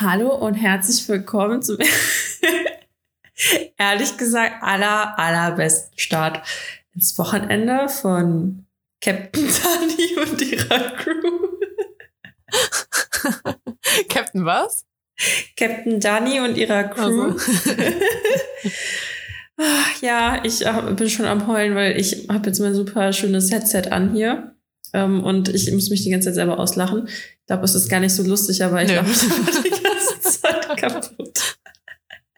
Hallo und herzlich willkommen zum ehrlich gesagt aller, allerbesten Start ins Wochenende von Captain Tani und ihrer Crew. Captain was? Captain Dani und ihrer Crew. Also. Ja, ich äh, bin schon am Heulen, weil ich habe jetzt mein super schönes Headset an hier. Ähm, und ich muss mich die ganze Zeit selber auslachen. Ich glaube, es ist gar nicht so lustig, aber ich Nö. Ganze Zeit kaputt.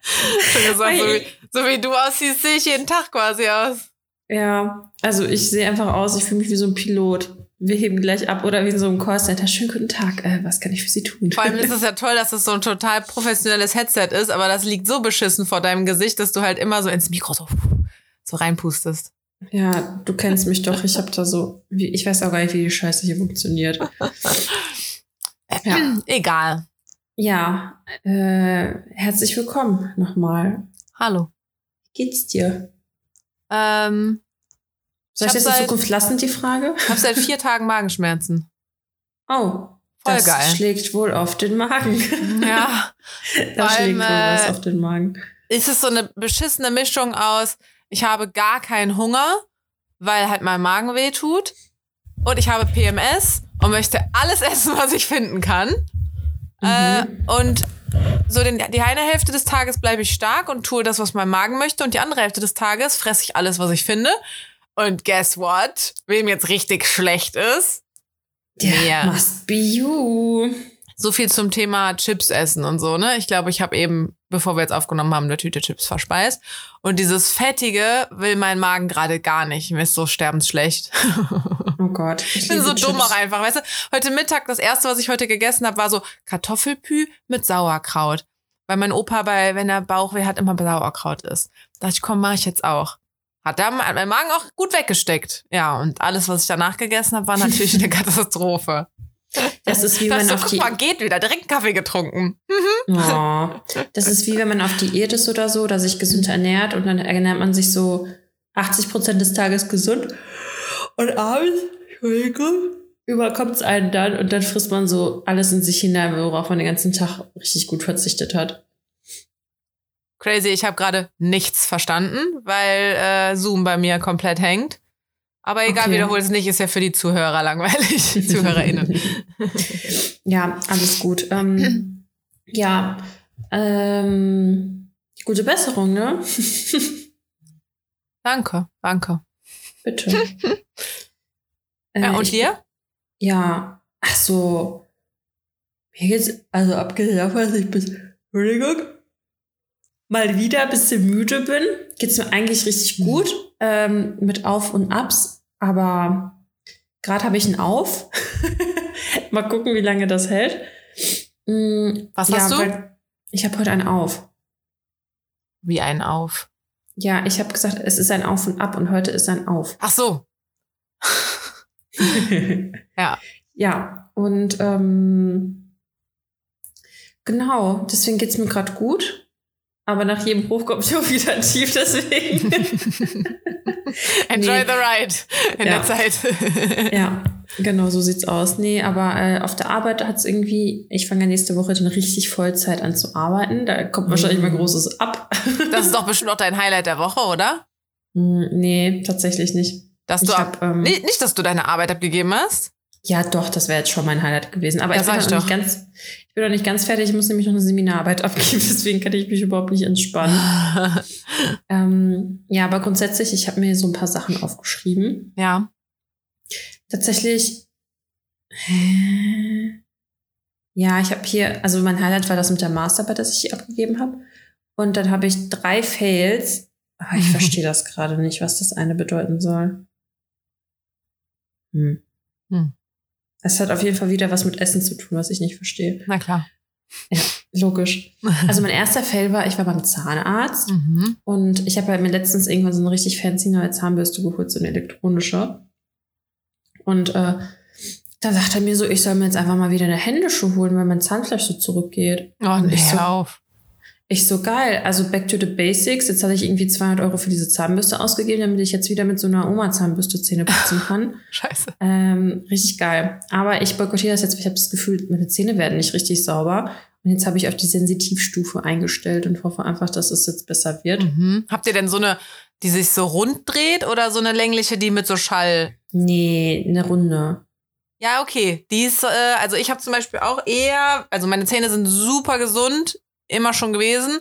So, wie, so wie du aussiehst, sehe ich jeden Tag quasi aus. Ja, also ich sehe einfach aus, ich fühle mich wie so ein Pilot. Wir heben gleich ab oder wie in so einem Callcenter. Schönen guten Tag, äh, was kann ich für Sie tun? Vor allem ist es ja toll, dass es so ein total professionelles Headset ist, aber das liegt so beschissen vor deinem Gesicht, dass du halt immer so ins Mikro so, so reinpustest. ja, du kennst mich doch. Ich habe da so, ich weiß auch gar nicht, wie die Scheiße hier funktioniert. Ja. Egal. Ja, äh, herzlich willkommen nochmal. Hallo. Wie geht's dir? Ähm, Soll ich hab das in seit- Zukunft lassen, die Frage? ich habe seit vier Tagen Magenschmerzen. Oh, Voll das geil. schlägt wohl auf den Magen. Ja. da schlägt wohl was äh, auf den Magen. Es ist so eine beschissene Mischung aus, ich habe gar keinen Hunger, weil halt mein Magen weh tut. Und ich habe PMS und möchte alles essen, was ich finden kann. Äh, und so den, die eine Hälfte des Tages bleibe ich stark und tue das, was mein Magen möchte. Und die andere Hälfte des Tages fresse ich alles, was ich finde. Und guess what? Wem jetzt richtig schlecht ist? Ja, mir. must be you. So viel zum Thema Chips essen und so, ne? Ich glaube, ich habe eben, bevor wir jetzt aufgenommen haben, eine Tüte Chips verspeist. Und dieses Fettige will mein Magen gerade gar nicht. Mir ist so sterbensschlecht. Oh Gott. Ich bin so dumm auch einfach, weißt du? Heute Mittag, das erste, was ich heute gegessen habe, war so Kartoffelpü mit Sauerkraut. Weil mein Opa bei, wenn er Bauchweh hat, immer Sauerkraut isst. Da dachte ich, komm, mach ich jetzt auch. Hat da hat mein Magen auch gut weggesteckt. Ja, und alles, was ich danach gegessen habe, war natürlich eine Katastrophe. Das ist wie Das man so, auf guck mal, geht wieder, direkt Kaffee getrunken. Oh, das ist wie wenn man auf Diät ist oder so, oder sich gesund ernährt und dann ernährt man sich so 80 Prozent des Tages gesund und abends, Entschuldigung, überkommt es einen dann und dann frisst man so alles in sich hinein, worauf man den ganzen Tag richtig gut verzichtet hat. Crazy, ich habe gerade nichts verstanden, weil äh, Zoom bei mir komplett hängt. Aber egal, Okay. wiederhol es nicht, ist ja für die Zuhörer langweilig, ZuhörerInnen. Ja, alles gut. Ähm, ja, ähm, gute Besserung, ne? Danke, danke. Bitte. Ja, Äh, und ich- dir? Ja, ach so. Mir geht's, also abgesehen davon, dass ich bis, Entschuldigung, mal wieder ein bisschen müde bin, geht's mir eigentlich richtig gut, ähm, mit Auf und Abs, aber gerade habe ich einen Auf. mal gucken, wie lange das hält. Mm, Was hast du? Ich habe heute einen Auf. Wie ein Auf. Ja, ich habe gesagt, es ist ein Auf und Ab und heute ist ein Auf. Ach so. Ja. Ja, und ähm, genau, deswegen geht's mir gerade gut. Aber nach jedem Hoch kommt ja auch wieder Tief, deswegen. Enjoy Nee. the ride in Ja. der Zeit. ja, genau, so sieht's aus. Nee, aber äh, auf der Arbeit hat's irgendwie, ich fange ja nächste Woche dann richtig Vollzeit an zu arbeiten. Da kommt wahrscheinlich mal Mhm. Großes ab. Das ist doch bestimmt auch dein Highlight der Woche, oder? Hm, nee, tatsächlich nicht. Dass Ich du hab, ab, ähm, nicht, nicht, dass du deine Arbeit abgegeben hast. Ja, doch, das wäre jetzt schon mein Highlight gewesen. Aber Ja, ich, bin ich noch nicht doch. ganz, ich bin noch nicht ganz fertig. Ich muss nämlich noch eine Seminararbeit abgeben, deswegen kann ich mich überhaupt nicht entspannen. Ähm, ja, aber grundsätzlich, ich habe mir so ein paar Sachen aufgeschrieben. ja. Tatsächlich, ja, ich habe hier, also mein Highlight war das mit der Masterarbeit, das ich hier abgegeben habe. Und dann habe ich drei Fails. Aber ich verstehe das gerade nicht, was das eine bedeuten soll. Hm. Hm. Es hat auf jeden Fall wieder was mit Essen zu tun, was ich nicht verstehe. Na klar. Logisch. Also mein erster Fail war, ich war beim Zahnarzt. Mhm. Und ich habe halt mir letztens irgendwann so eine richtig fancy neue Zahnbürste geholt, so eine elektronische. Und äh, da sagt er mir so, ich soll mir jetzt einfach mal wieder eine händische holen, weil mein Zahnfleisch so zurückgeht. Oh, Und ich so, auf. Ich so geil. Also back to the basics. Jetzt habe ich irgendwie 200 Euro für diese Zahnbürste ausgegeben, damit ich jetzt wieder mit so einer Oma-Zahnbürste Zähne putzen kann. Scheiße. Ähm, richtig geil. Aber ich boykottiere das jetzt, weil ich habe das Gefühl, meine Zähne werden nicht richtig sauber. Und jetzt habe ich auf die Sensitivstufe eingestellt und hoffe einfach, dass es jetzt besser wird. Mhm. Habt ihr denn so eine, die sich so rund dreht oder so eine längliche, die mit so Schall? Nee, eine Runde. Ja, okay. Die ist, äh, also ich habe zum Beispiel auch eher, also meine Zähne sind super gesund, immer schon gewesen.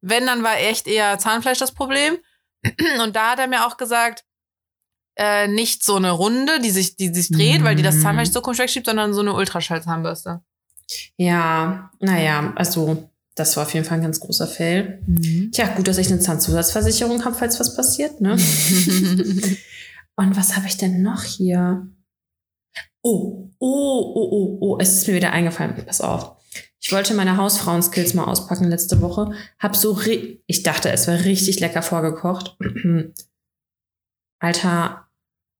Wenn, dann war echt eher Zahnfleisch das Problem. Und da hat er mir auch gesagt, äh, nicht so eine Runde, die sich, die sich dreht, weil die das Mhm. Zahnfleisch so komisch wegschiebt, sondern so eine Ultraschallzahnbürste. Ja, naja, also das war auf jeden Fall ein ganz großer Fail. Tja, gut, dass ich eine Zahnzusatzversicherung habe, falls was passiert, ne? Und was habe ich denn noch hier? Oh, oh, oh, oh, oh, es ist mir wieder eingefallen. Pass auf. Ich wollte meine Hausfrauen-Skills mal auspacken letzte Woche. Hab so, ich dachte, es war richtig lecker vorgekocht. Alter,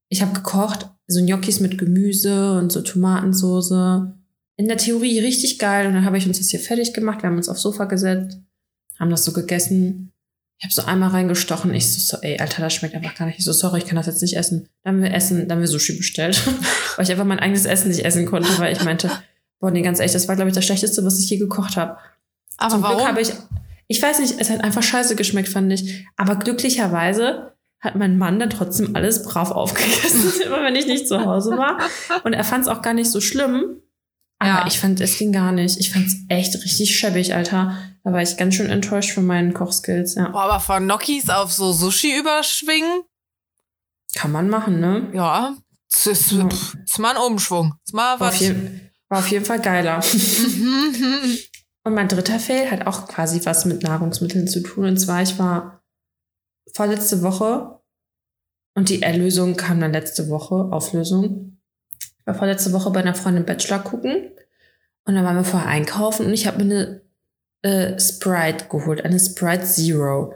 ich habe gekocht, so Gnocchis mit Gemüse und so Tomatensoße. In der Theorie richtig geil. Und dann habe ich uns das hier fertig gemacht. Wir haben uns aufs Sofa gesetzt, haben das so gegessen. Ich habe so einmal reingestochen. Ich so, so, ey, Alter, das schmeckt einfach gar nicht. Ich so, sorry, ich kann das jetzt nicht essen. Dann haben wir Essen, dann haben wir Sushi bestellt. weil ich einfach mein eigenes Essen nicht essen konnte, weil ich meinte, boah, nee, ganz ehrlich, das war, glaube ich, das Schlechteste, was ich je gekocht habe. Aber Zum warum? Glück habe ich, ich weiß nicht, es hat einfach scheiße geschmeckt, fand ich. Aber glücklicherweise hat mein Mann dann trotzdem alles brav aufgegessen, immer wenn ich nicht zu Hause war. Und er fand es auch gar nicht so schlimm. Aber Ja. ich fand, es ging gar nicht. Ich fand es echt richtig schäbig, Alter. Da war ich ganz schön enttäuscht von meinen Kochskills, ja. Boah, aber von Gnocchis auf so Sushi überschwingen? Kann man machen, ne? Ja. Das ist, pff, ist mal ein Umschwung. Ist mal War auf, was. jeden, war auf jeden Fall geiler. Mhm. Und mein dritter Fail hat auch quasi was mit Nahrungsmitteln zu tun. Und zwar, ich war vorletzte Woche und die Erlösung kam dann letzte Woche, Auflösung. Ich war vorletzte Woche bei einer Freundin Bachelor gucken und dann waren wir vorher einkaufen und ich habe mir eine äh, Sprite geholt, eine Sprite Zero.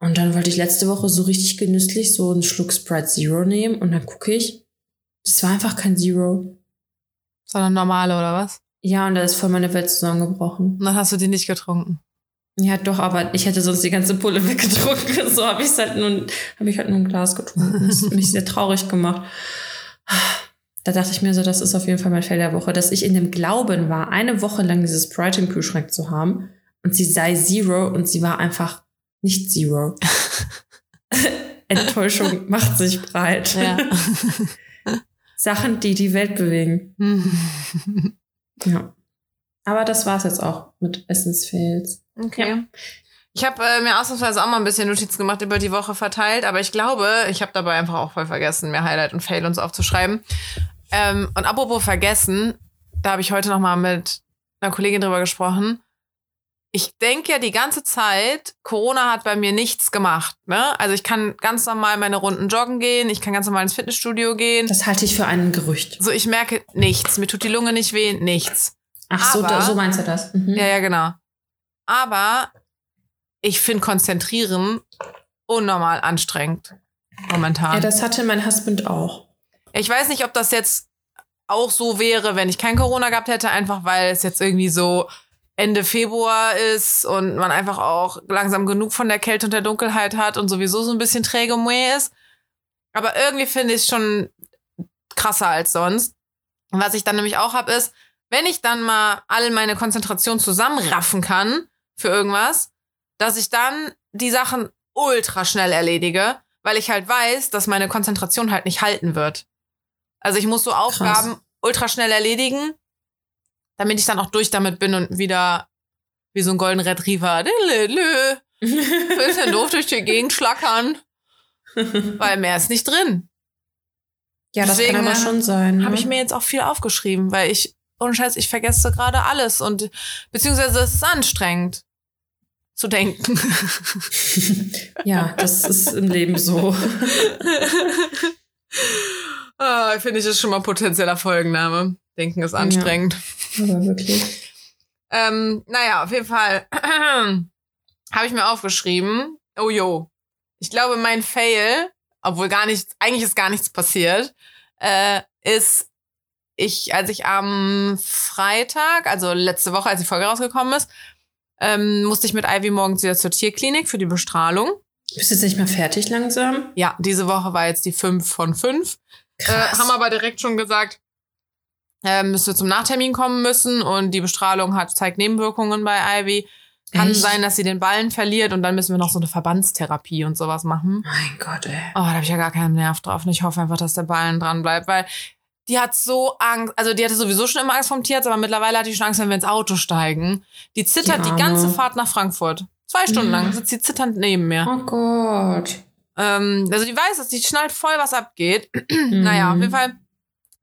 Und dann wollte ich letzte Woche so richtig genüsslich so einen Schluck Sprite Zero nehmen und dann gucke ich, das war einfach kein Zero. Sondern normale oder was? Ja, und da ist voll meine Welt zusammengebrochen. Und dann hast du die nicht getrunken. Ja, doch, aber ich hätte sonst die ganze Pulle weggetrunken. So habe ich halt nur, habe ich halt nur ein Glas getrunken. Das hat mich sehr traurig gemacht. Da dachte ich mir so, das ist auf jeden Fall mein Fail der Woche, dass ich in dem Glauben war, eine Woche lang dieses Sprite im Kühlschrank zu haben und sie sei Zero und sie war einfach nicht Zero. Enttäuschung macht sich breit. Ja. Sachen, die die Welt bewegen. Ja. Aber das war's jetzt auch mit Essensfails. okay. Ja. Ich habe äh, mir ausnahmsweise auch mal ein bisschen Notizen gemacht über die Woche verteilt, aber ich glaube, ich habe dabei einfach auch voll vergessen, mir Highlight und Fail und so aufzuschreiben. Ähm, und apropos vergessen, da habe ich heute noch mal mit einer Kollegin drüber gesprochen. Ich denke ja die ganze Zeit, Corona hat bei mir nichts gemacht. Ne? Also ich kann ganz normal meine Runden joggen gehen, ich kann ganz normal ins Fitnessstudio gehen. Das halte ich für ein Gerücht. So, ich merke nichts. Mir tut die Lunge nicht weh, nichts. Ach so, Aber- da, so meinst du das. Mhm. Ja, ja, genau. Aber ich finde Konzentrieren unnormal anstrengend momentan. Ja, das hatte mein Husband auch. ich weiß nicht, ob das jetzt auch so wäre, wenn ich kein Corona gehabt hätte, einfach weil es jetzt irgendwie so Ende Februar ist und man einfach auch langsam genug von der Kälte und der Dunkelheit hat und sowieso so ein bisschen träge Mue ist. Aber irgendwie finde ich es schon krasser als sonst. Und was ich dann nämlich auch habe, ist, wenn ich dann mal alle meine Konzentration zusammenraffen kann für irgendwas, dass ich dann die Sachen ultra schnell erledige, weil ich halt weiß, dass meine Konzentration halt nicht halten wird. Also ich muss so Aufgaben ultra schnell erledigen, damit ich dann auch durch damit bin und wieder wie so ein Golden Retriever bisschen doof durch die Gegend schlackern, weil mehr ist nicht drin. ja, das Deswegen, kann aber äh, schon sein. Ne? Habe ich mir jetzt auch viel aufgeschrieben, weil ich, ohne Scheiß, ich vergesse gerade alles und beziehungsweise es ist anstrengend zu denken. ja, das ist im Leben so. ah, Finde ich das schon mal potenzieller Folgenname. Denken ist anstrengend. Aber wirklich. Ähm, naja, auf jeden Fall habe ich mir aufgeschrieben. Oh jo. Ich glaube, mein Fail, obwohl gar nichts, eigentlich ist gar nichts passiert, äh, ist, ich, als ich am Freitag, also letzte Woche, als die Folge rausgekommen ist, ähm, musste ich mit Ivy morgens wieder zur Tierklinik für die Bestrahlung. Bist du jetzt nicht mehr fertig langsam? Ja, diese Woche war jetzt die 5 von 5. Äh, Krass. haben aber direkt schon gesagt, ähm, müsste zum Nachtermin kommen müssen und die Bestrahlung hat, zeigt Nebenwirkungen bei Ivy. Kann Echt? sein, dass sie den Ballen verliert und dann müssen wir noch so eine Verbandstherapie und sowas machen. Mein Gott, ey. Oh, da habe ich ja gar keinen Nerv drauf. Und ich hoffe einfach, dass der Ballen dran bleibt, weil die hat so Angst. Also die hatte sowieso schon immer Angst vom Tierarzt, aber mittlerweile hat die schon Angst, wenn wir ins Auto steigen. Die zittert Die die, ganze Fahrt nach Frankfurt. Zwei Stunden Mhm. lang sitzt sie zitternd neben mir. Oh Gott. Ähm, also die weiß, dass die schnallt voll, was abgeht. Naja, auf jeden Fall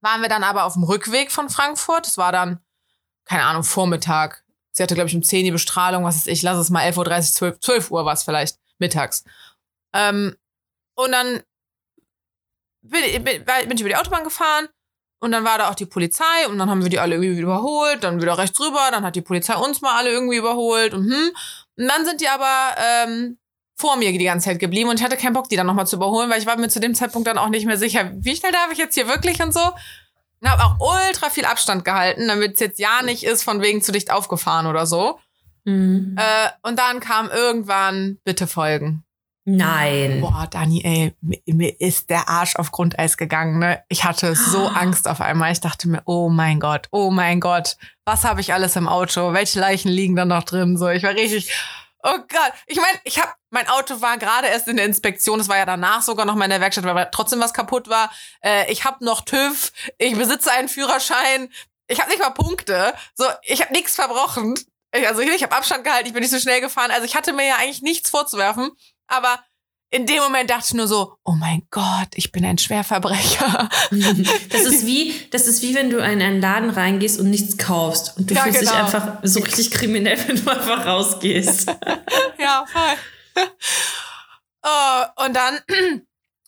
waren wir dann aber auf dem Rückweg von Frankfurt. Es war dann, keine Ahnung, Vormittag. Sie hatte, glaube ich, um 10 die Bestrahlung, was ist ich, lass es mal 11.30 Uhr, 12, 12 Uhr war es vielleicht, mittags. Ähm, und dann bin, bin, bin ich über die Autobahn gefahren und dann war da auch die Polizei und dann haben wir die alle irgendwie überholt, dann wieder rechts rüber, dann hat die Polizei uns mal alle irgendwie überholt und hm. Und dann sind die aber ähm, vor mir die ganze Zeit geblieben und ich hatte keinen Bock, die dann nochmal zu überholen, weil ich war mir zu dem Zeitpunkt dann auch nicht mehr sicher, wie schnell darf ich jetzt hier wirklich und so. Und habe auch ultra viel Abstand gehalten, damit es jetzt ja nicht ist, von wegen zu dicht aufgefahren oder so. Mhm. Äh, und dann kam irgendwann, bitte folgen. Nein. Boah, Dani, ey, mir, ist der Arsch auf Grundeis gegangen, ne? Ich hatte so Angst auf einmal. Ich dachte mir, oh mein Gott, oh mein Gott, was habe ich alles im Auto? Welche Leichen liegen da noch drin? So, ich war richtig, oh Gott. Ich meine, ich habe, mein Auto war gerade erst in der Inspektion. Es war ja danach sogar noch mal in der Werkstatt, weil trotzdem was kaputt war. Äh, ich habe noch TÜV. Ich besitze einen Führerschein. Ich habe nicht mal Punkte. So, ich habe nichts verbrochen. Ich, also ich habe Abstand gehalten. Ich bin nicht so schnell gefahren. Also ich hatte mir ja eigentlich nichts vorzuwerfen. Aber in dem Moment dachte ich nur so, oh mein Gott, ich bin ein Schwerverbrecher. Das ist wie, das ist wie wenn du in einen Laden reingehst und nichts kaufst und du Ja, fühlst dich genau. einfach so richtig kriminell, wenn du einfach rausgehst. ja, voll. oh, und dann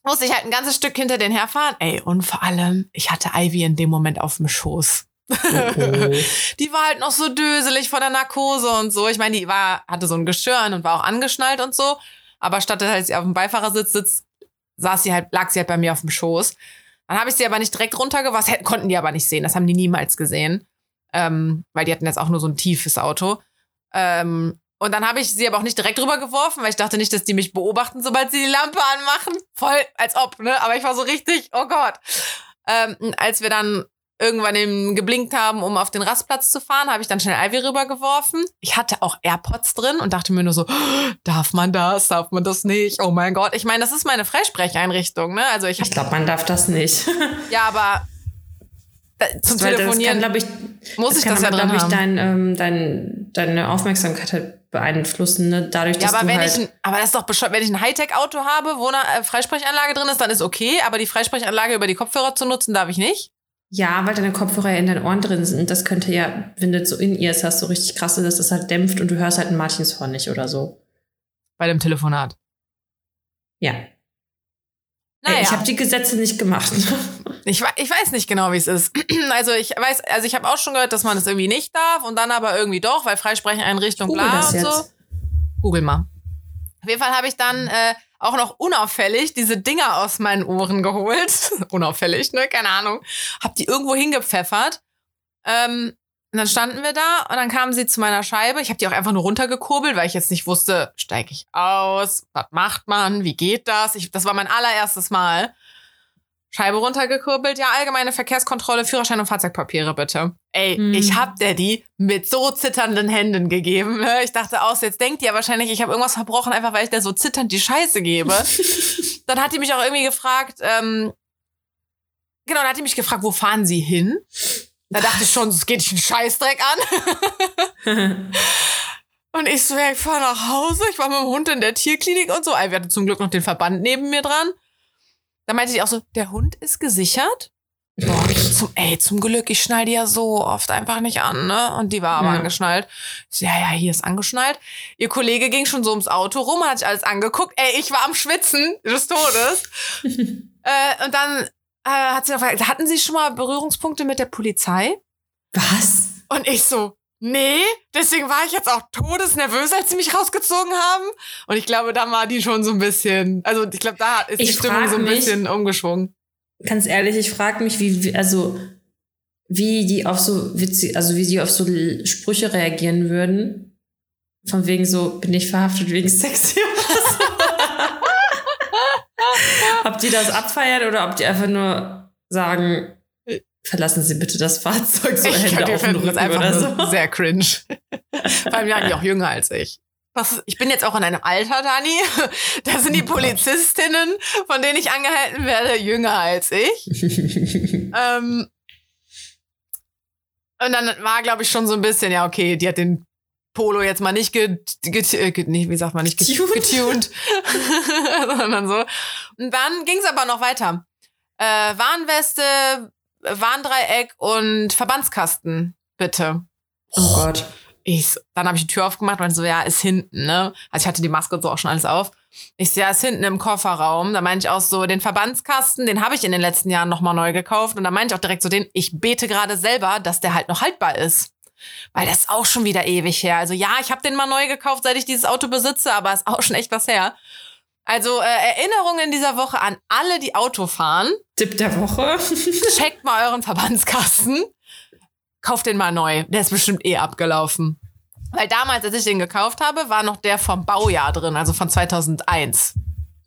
musste ich halt ein ganzes Stück hinter den herfahren. Ey, und vor allem, ich hatte Ivy in dem Moment auf dem Schoß. Die war halt noch so döselig von der Narkose und so. Ich meine, die war, hatte so ein Geschirr und war auch angeschnallt und so. Aber statt dass sie auf dem Beifahrersitz sitzt, saß sie halt, lag sie halt bei mir auf dem Schoß. Dann habe ich sie aber nicht direkt runtergewasst, konnten die aber nicht sehen. Das haben die niemals gesehen. Ähm, weil die hatten jetzt auch nur so ein tiefes Auto. Ähm, und dann habe ich sie aber auch nicht direkt rübergeworfen, weil ich dachte nicht, dass die mich beobachten, sobald sie die Lampe anmachen. Voll, als ob, ne? Aber ich war so richtig, oh Gott. Ähm, als wir dann irgendwann eben geblinkt haben, um auf den Rastplatz zu fahren, habe ich dann schnell Ivy rübergeworfen. Ich hatte auch AirPods drin und dachte mir nur so, darf man das, darf man das nicht? Oh mein Gott. Ich meine, das ist meine Freisprecheinrichtung, ne? Also ich Ich glaube, man darf das nicht. ja, aber zum Weil Telefonieren Das kann, glaube ich, muss ich kann das ja aber, drin glaub ich, dein, ähm, dein, deine Aufmerksamkeit halt beeinflussen, ne? dadurch, Ja, dass aber du wenn halt... ich, ein, aber das ist doch bescheuert. Wenn ich ein Hightech-Auto habe, wo eine äh, Freisprechanlage drin ist, dann ist okay. Aber die Freisprechanlage über die Kopfhörer zu nutzen, darf ich nicht. Ja, weil deine Kopfhörer ja in deinen Ohren drin sind. Das könnte ja, wenn du so in ihr hast, so richtig krass ist, dass das halt dämpft und du hörst halt ein Martinshorn nicht oder so. Bei dem Telefonat. Ja. Naja, Ey, Ich habe die Gesetze nicht gemacht. ich, ich weiß nicht genau, wie es ist. Also ich weiß, also ich habe auch schon gehört, dass man es irgendwie nicht darf und dann aber irgendwie doch, weil Freisprecheinrichtung Google bla das und so. jetzt. Google mal. Auf jeden Fall habe ich dann äh, auch noch unauffällig diese Dinger aus meinen Ohren geholt. unauffällig, ne? Keine Ahnung. Hab die irgendwo hingepfeffert. Ähm, und dann standen wir da und dann kamen sie zu meiner Scheibe. Ich habe die auch einfach nur runtergekurbelt, weil ich jetzt nicht wusste, steige ich aus? Was macht man? Wie geht das? Ich, das war mein allererstes Mal. Scheibe runtergekurbelt, ja, allgemeine Verkehrskontrolle, Führerschein und Fahrzeugpapiere bitte. Ey, Hm. ich hab der die mit so zitternden Händen gegeben. Ne? Ich dachte aus, jetzt denkt ihr wahrscheinlich, ich habe irgendwas verbrochen, einfach weil ich der so zitternd die Scheiße gebe. dann hat die mich auch irgendwie gefragt, ähm, genau, dann hat die mich gefragt, wo fahren Sie hin? Da dachte ich schon, es geht dich einen Scheißdreck an. Und ich so, ja, ich fahre nach Hause. Ich war mit dem Hund in der Tierklinik und so. Ey, Wir hatten zum Glück noch den Verband neben mir dran. Da meinte die auch so, der Hund ist gesichert? Boah, ich zum, ey, zum Glück, ich schnall die ja so oft einfach nicht an, ne? Und die war aber Ja. angeschnallt. Ich so, ja, ja, hier ist angeschnallt. Ihr Kollege ging schon so ums Auto rum, hat sich alles angeguckt. Ey, ich war am Schwitzen des Todes. äh, und dann äh, hat sie noch gefragt, hatten Sie schon mal Berührungspunkte mit der Polizei? Was? Und ich so, nee, deswegen war ich jetzt auch todesnervös, als sie mich rausgezogen haben. Und ich glaube, da war die schon so ein bisschen, also ich glaube, da ist die Ich Stimmung frag so ein mich- bisschen umgeschwungen. Ganz ehrlich, ich frage mich, wie, also, wie die auf so witzig, also wie die auf so Sprüche reagieren würden. Von wegen so, bin ich verhaftet wegen Sex? ob die das abfeiern oder ob die einfach nur sagen, verlassen Sie bitte das Fahrzeug so ich Hände auf den Rücken einfach oder nur so. sehr cringe. Vor allem waren die auch jünger als ich. Was, ich bin jetzt auch in einem Alter, Dani. Da sind die Polizistinnen, von denen ich angehalten werde, jünger als ich. Ähm, und dann war, glaube ich, schon so ein bisschen, ja, okay, die hat den Polo jetzt mal nicht get, get, äh, get nee, wie sagt man, nicht get, Getuned. getuned, sondern so. Und dann ging es aber noch weiter. Äh, Warnweste, Warndreieck und Verbandskasten, bitte. Oh Gott. Ich, dann habe ich die Tür aufgemacht und so, ja, ist hinten, ne? Also ich hatte die Maske und so auch schon alles auf. Ich so, ja, ist hinten im Kofferraum. Da meinte ich auch so, den Verbandskasten, den habe ich in den letzten Jahren nochmal neu gekauft. Und da meinte ich auch direkt so den, ich bete gerade selber, dass der halt noch haltbar ist. Weil das ist auch schon wieder ewig her. Also ja, ich habe den mal neu gekauft, seit ich dieses Auto besitze, aber ist auch schon echt was her. Also äh, Erinnerungen in dieser Woche an alle, die Auto fahren. Tipp der Woche. Checkt mal euren Verbandskasten. Kauft den mal neu. Der ist bestimmt eh abgelaufen. Weil damals, als ich den gekauft habe, war noch der vom Baujahr drin, also von 2001.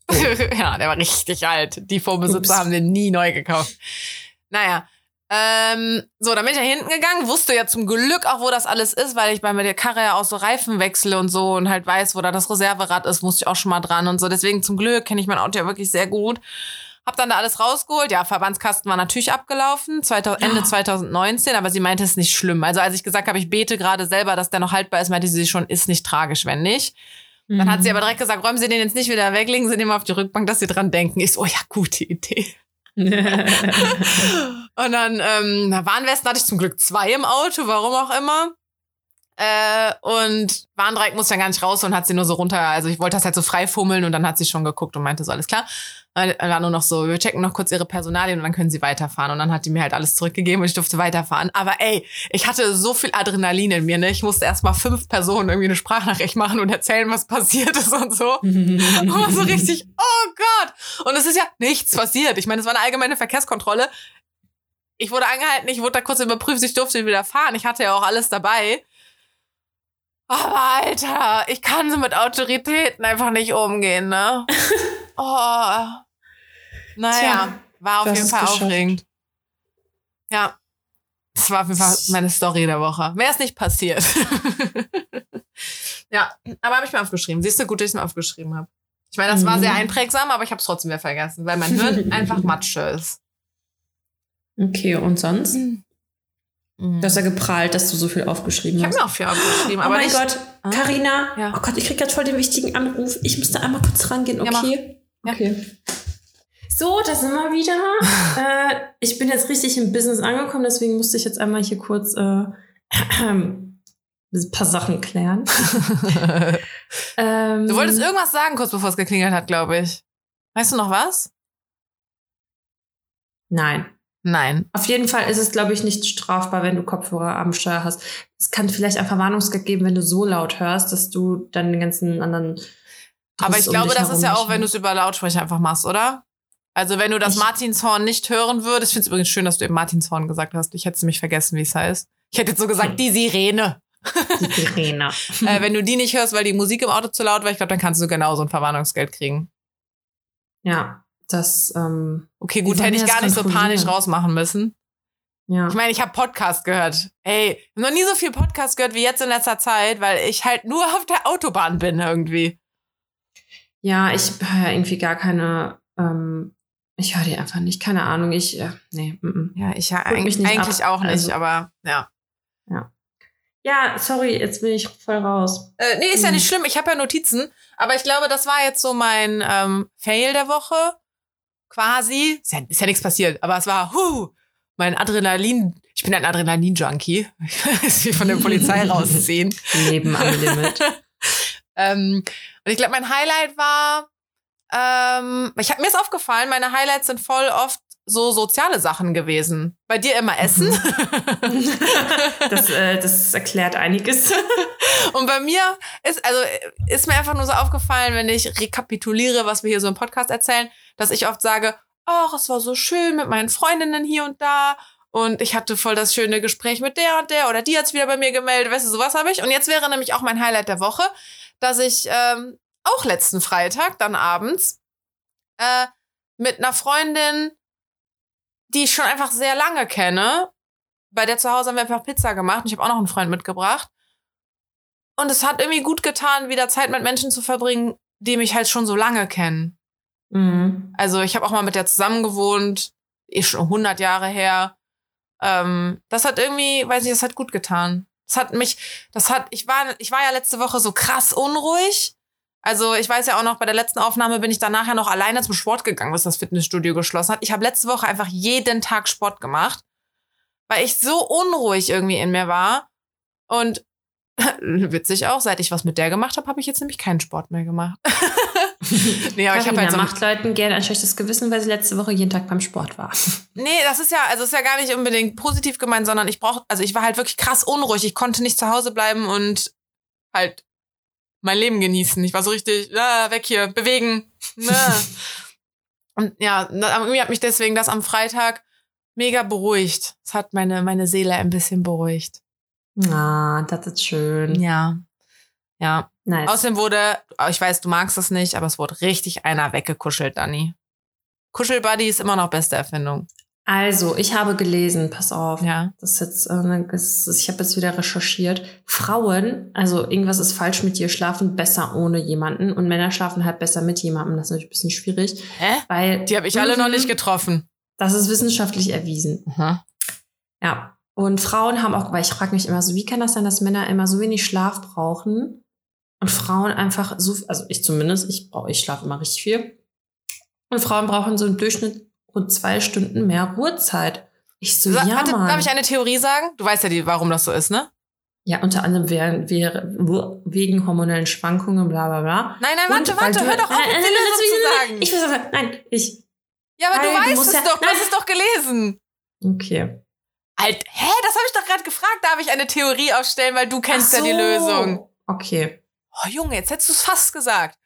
ja, der war richtig alt. Die Vorbesitzer Ups. haben den nie neu gekauft. Naja. Ähm, so, dann bin ich da hinten gegangen, wusste ja zum Glück auch, wo das alles ist, weil ich bei mir der Karre ja auch so Reifen wechsle und so und halt weiß, wo da das Reserverad ist, musste ich auch schon mal dran und so. Deswegen zum Glück kenne ich mein Auto ja wirklich sehr gut. Hab dann da alles rausgeholt. Ja, Verbandskasten war natürlich abgelaufen, 2000, Ende 2019, aber sie meinte, es ist nicht schlimm. Also als ich gesagt habe, ich bete gerade selber, dass der noch haltbar ist, meinte sie schon, ist nicht tragisch, wenn nicht. Dann hat sie aber direkt gesagt, räumen Sie den jetzt nicht wieder weg, legen Sie den mal auf die Rückbank, dass Sie dran denken. Ich so, oh ja, gute Idee. Und dann ähm, Warnwesten hatte ich zum Glück zwei im Auto, warum auch immer. Äh, und Warndreieck musste dann gar nicht raus und hat sie nur so runter, also ich wollte das halt so frei fummeln und dann hat sie schon geguckt und meinte so, alles klar. Dann war nur noch so, wir checken noch kurz ihre Personalien und dann können sie weiterfahren. Und dann hat die mir halt alles zurückgegeben und ich durfte weiterfahren. Aber ey, ich hatte so viel Adrenalin in mir, ne? Ich musste erst mal fünf Personen irgendwie eine Sprachnachricht machen und erzählen, was passiert ist und so. Und war so richtig, oh Gott. Und es ist ja nichts passiert. Ich meine, es war eine allgemeine Verkehrskontrolle. Ich wurde angehalten, ich wurde da kurz überprüft, ich durfte wieder fahren. Ich hatte ja auch alles dabei. Aber Alter, ich kann so mit Autoritäten einfach nicht umgehen, ne? Oh. Naja, Tja, war auf jeden Fall geschafft. aufregend. Ja. Das war auf jeden Fall meine Story der Woche. Mehr ist nicht passiert. ja, aber habe ich mir aufgeschrieben. Siehst du, gut, dass ich es mir aufgeschrieben habe. Ich meine, das war Mhm. sehr einprägsam, aber ich habe es trotzdem wieder vergessen, weil mein Hirn einfach Matsche ist. Okay, und sonst? Mhm. Du hast ja geprahlt, dass du so viel aufgeschrieben Ich habe hast. mir auch viel aufgeschrieben, oh aber mein. Gott, Ah. Carina. Ja. Oh Gott, ich krieg gerade voll den wichtigen Anruf. Ich muss da einmal kurz rangehen, okay? Ja. Okay. So, da sind wir wieder. äh, ich bin jetzt richtig im Business angekommen, deswegen musste ich jetzt einmal hier kurz äh, ein paar Sachen klären. Ähm, du wolltest irgendwas sagen, kurz bevor es geklingelt hat, glaube ich. Weißt du noch was? Nein. Nein. Auf jeden Fall ist es, glaube ich, nicht strafbar, wenn du Kopfhörer am Steuer hast. Es kann vielleicht ein Verwarnungsgeld geben, wenn du so laut hörst, dass du dann den ganzen anderen. Aber ich um glaube, das ist ja auch, wenn du es über Lautsprecher einfach machst, oder? Also wenn du das Ich- Martinshorn nicht hören würdest, ich finde es übrigens schön, dass du eben Martinshorn gesagt hast. Ich hätte es nämlich vergessen, wie es heißt. Ich hätte jetzt so gesagt, Hm. die Sirene. Die Sirene. äh, wenn du die nicht hörst, weil die Musik im Auto zu laut war, ich glaube, dann kannst du genauso ein Verwarnungsgeld kriegen. ja, das, ähm, Okay, gut, hätte ich gar nicht so panisch rausmachen müssen. ja. Ich meine, ich habe Podcast gehört. Ey, ich noch nie so viel Podcast gehört wie jetzt in letzter Zeit, weil ich halt nur auf der Autobahn bin irgendwie. Ja, ich höre irgendwie gar keine, ähm, ich höre die einfach nicht, keine Ahnung, ich, äh, nee, mm, mm. Ja, ich ja Holt mich eigentlich, nicht eigentlich ab, auch nicht, also. aber ja. Ja, sorry, jetzt bin ich voll raus. Äh, nee, ist ja Hm. nicht schlimm. Ich habe ja Notizen. Aber ich glaube, das war jetzt so mein ähm, Fail der Woche. Quasi. Ist ja, ist ja nichts passiert. Aber es war, huh, mein Adrenalin. Ich bin ein Adrenalin-Junkie. Will mich von der Polizei rausziehen. Leben am Limit. ähm, und ich glaube, mein Highlight war, ähm, ich hab, mir ist aufgefallen, meine Highlights sind voll oft so soziale Sachen gewesen. Bei dir immer Essen. Das, äh, das erklärt einiges. Und bei mir ist, also, ist mir einfach nur so aufgefallen, wenn ich rekapituliere, was wir hier so im Podcast erzählen, dass ich oft sage, ach, es war so schön mit meinen Freundinnen hier und da. Und ich hatte voll das schöne Gespräch mit der und der oder die hat's wieder bei mir gemeldet, weißt du, sowas habe ich. Und jetzt wäre nämlich auch mein Highlight der Woche, dass ich ähm, auch letzten Freitag dann abends äh, mit einer Freundin die ich schon einfach sehr lange kenne. Bei der zu Hause haben wir einfach Pizza gemacht und ich habe auch noch einen Freund mitgebracht. Und es hat irgendwie gut getan, wieder Zeit mit Menschen zu verbringen, die mich halt schon so lange kennen. Mhm. Also ich habe auch mal mit der zusammen gewohnt, ist schon 100 Jahre her. Ähm, das hat irgendwie, weiß ich, das hat gut getan. Das hat mich, das hat, ich war, ich war ja letzte Woche so krass unruhig. Also ich weiß ja auch noch, bei der letzten Aufnahme bin ich dann nachher noch alleine zum Sport gegangen, bis das Fitnessstudio geschlossen hat. Ich habe letzte Woche einfach jeden Tag Sport gemacht, weil ich so unruhig irgendwie in mir war. Und witzig auch, seit ich was mit der gemacht habe, habe ich jetzt nämlich keinen Sport mehr gemacht. nee, aber ich habe halt so macht Leuten gerne ein schlechtes Gewissen, weil sie letzte Woche jeden Tag beim Sport war. Nee, das ist ja, also ist ja gar nicht unbedingt positiv gemeint, sondern ich brauch, also ich war halt wirklich krass unruhig. Ich konnte nicht zu Hause bleiben und halt mein Leben genießen. Ich war so richtig, ah, weg hier, bewegen. Ah. und ja, irgendwie hat mich deswegen das am Freitag mega beruhigt. Es hat meine, meine Seele ein bisschen beruhigt. Ah, das ist schön. Ja. Ja. Nice. Außerdem wurde, ich weiß, du magst das nicht, aber es wurde richtig einer weggekuschelt, Dani. Kuschelbuddy ist immer noch beste Erfindung. Also, ich habe gelesen, pass auf. Ja. Das ist jetzt, äh, ne, das ist, ich habe jetzt wieder recherchiert. Frauen, also irgendwas ist falsch mit dir, schlafen besser ohne jemanden und Männer schlafen halt besser mit jemandem. Das ist natürlich ein bisschen schwierig, Hä? weil Die habe ich alle noch nicht getroffen. das ist wissenschaftlich erwiesen. Mhm. Ja. Und Frauen haben auch, weil ich frage mich immer so, wie kann das sein, dass Männer immer so wenig Schlaf brauchen und Frauen einfach so, also ich zumindest, ich brauche, ich schlafe immer richtig viel. Und Frauen brauchen so im Durchschnitt rund zwei Stunden mehr Ruhezeit. Ich so, Sa- ja, Warte, Mann. darf ich eine Theorie sagen? Du weißt ja, die, warum das so ist, ne? Ja, unter anderem wäre, wäre wegen hormonellen Schwankungen, bla bla bla. Nein, nein, Und warte, weil warte, du- hör doch auf, Nein, nein, nein, nein, zu nein, sagen. Ich will sagen, nein, ich. ja, aber du Weil du weißt musst es ja- doch, du Nein. hast es doch gelesen. Okay. Halt, hä, das habe ich doch gerade gefragt. Darf ich eine Theorie aufstellen, weil du kennst Ach ja die so. Lösung. Okay. Oh, Junge, jetzt hättest du es fast gesagt.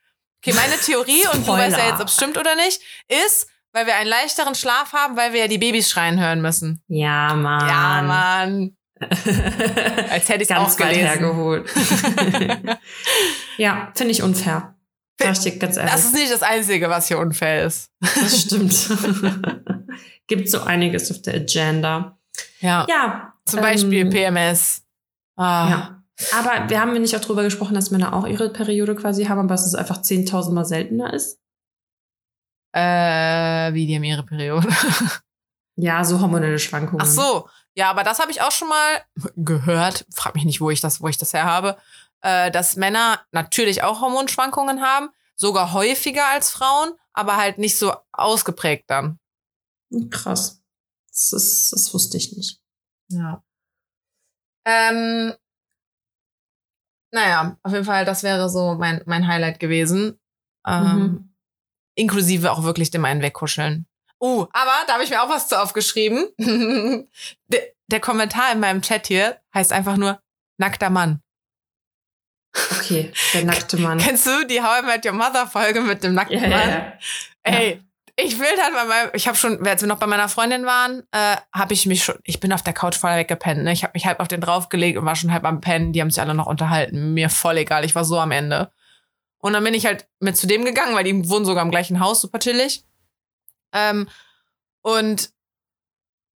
Okay, meine Theorie, und du weißt ja jetzt, ob es stimmt oder nicht, ist, weil wir einen leichteren Schlaf haben, weil wir ja die Babys schreien hören müssen. Ja, Mann. Ja, Mann. Als hätte ich es auch gelesen. hergeholt. ja, finde ich unfair. Ich dir ganz ehrlich. Das ist nicht das Einzige, was hier unfair ist. Das stimmt. Gibt so einiges auf der Agenda. Ja. Ja. Zum Beispiel ähm, PMS. Ah. Ja. Aber wir haben nicht auch drüber gesprochen, dass Männer auch ihre Periode quasi haben, aber dass es einfach 10.000 Mal seltener ist? Äh, wie die haben ihre Periode. Ja, so hormonelle Schwankungen. Ach so. Ja, aber das habe ich auch schon mal gehört. Frag mich nicht, wo ich das, wo ich das her habe. Äh, dass Männer natürlich auch Hormonschwankungen haben, sogar häufiger als Frauen, aber halt nicht so ausgeprägt dann. Krass. Das, ist, das wusste ich nicht. Ja. Ähm, naja, auf jeden Fall, das wäre so mein, mein Highlight gewesen. Ähm, Mhm. Inklusive auch wirklich dem einen wegkuscheln. Uh, aber da habe ich mir auch was zu aufgeschrieben. der, der Kommentar in meinem Chat hier heißt einfach nur nackter Mann. Okay, der nackte Mann. Kennst du die How I Met Your Mother Folge mit dem nackten Ja, ja, Mann? ja. Ey, ich will dann bei meinem, ich habe schon, als wir noch bei meiner Freundin waren, äh, habe ich mich schon, ich bin auf der Couch voll weggepennt. Ne? Ich habe mich halb auf den draufgelegt und war schon halb am Pennen. Die haben sich alle noch unterhalten. Mir voll egal. Ich war so am Ende. Und dann bin ich halt mit zu dem gegangen, weil die wohnen sogar im gleichen Haus, super chillig. Ähm, und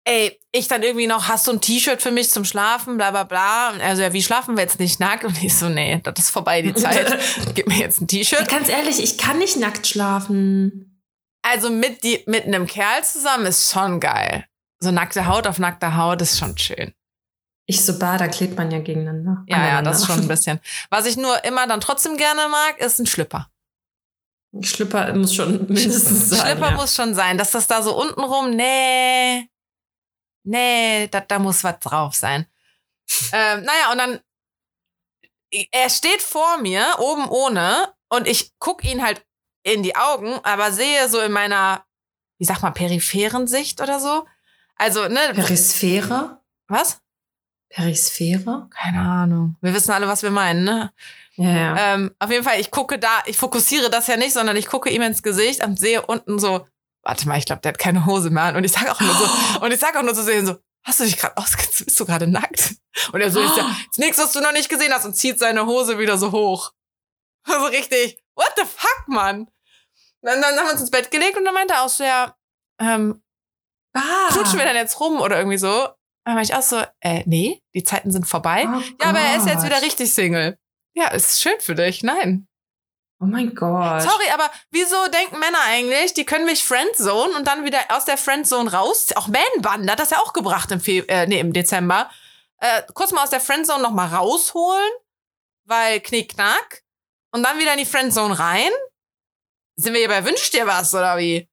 ey, ich dann irgendwie noch, hast du ein T-Shirt für mich zum Schlafen, bla bla bla. Und er so, ja, wie schlafen wir jetzt nicht nackt? Und ich so, nee, das ist vorbei, die Zeit. Gib mir jetzt ein T-Shirt. Ganz ehrlich, ich kann nicht nackt schlafen. Also mit, die, mit einem Kerl zusammen ist schon geil. So nackte Haut auf nackter Haut ist schon schön. Ich so bar, da klebt man ja gegeneinander. Ja, ja, das schon ein bisschen. Was ich nur immer dann trotzdem gerne mag, ist ein Schlüpper. Schlüpper muss schon mindestens sein. Schlüpper ja. muss schon sein, dass das da so unten rum, nee, nee, da, da muss was drauf sein. ähm, naja, und dann, er steht vor mir, oben ohne, und ich guck ihn halt in die Augen, aber sehe so in meiner, wie sag mal, peripheren Sicht oder so. Also, ne, Perisphäre? was? Perisphäre? Keine Ahnung. Wir wissen alle, was wir meinen, ne? Ja, ja. Ähm, auf jeden Fall, ich gucke da, ich fokussiere das ja nicht, sondern ich gucke ihm ins Gesicht und sehe unten so, warte mal, ich glaube, der hat keine Hose mehr an. Und ich sage auch nur so, und ich sage auch nur zu sehen so, hast du dich gerade ausgezogen? Bist du gerade nackt? Und er so, ist ja, ist nichts, was du noch nicht gesehen hast und zieht seine Hose wieder so hoch. Also richtig, what the fuck, Mann? Dann, dann haben wir uns ins Bett gelegt und dann meinte er auch so, ja, ähm, Ah. Knutschen wir dann jetzt rum oder irgendwie so? Dann war ich auch so, äh, nee, die Zeiten sind vorbei. Oh ja, aber er ist jetzt Gott. wieder richtig Single. Ja, ist schön für dich. Nein. Oh mein Gott. Sorry, aber wieso denken Männer eigentlich, die können mich Friendzone und dann wieder aus der Friendzone raus? Auch Man-Band hat das ja auch gebracht im, Fe äh, nee, im Dezember. Äh, kurz mal aus der Friendzone noch mal rausholen, weil Knickknack. Und dann wieder in die Friendzone rein. Sind wir hier bei Wünsch dir was, oder wie?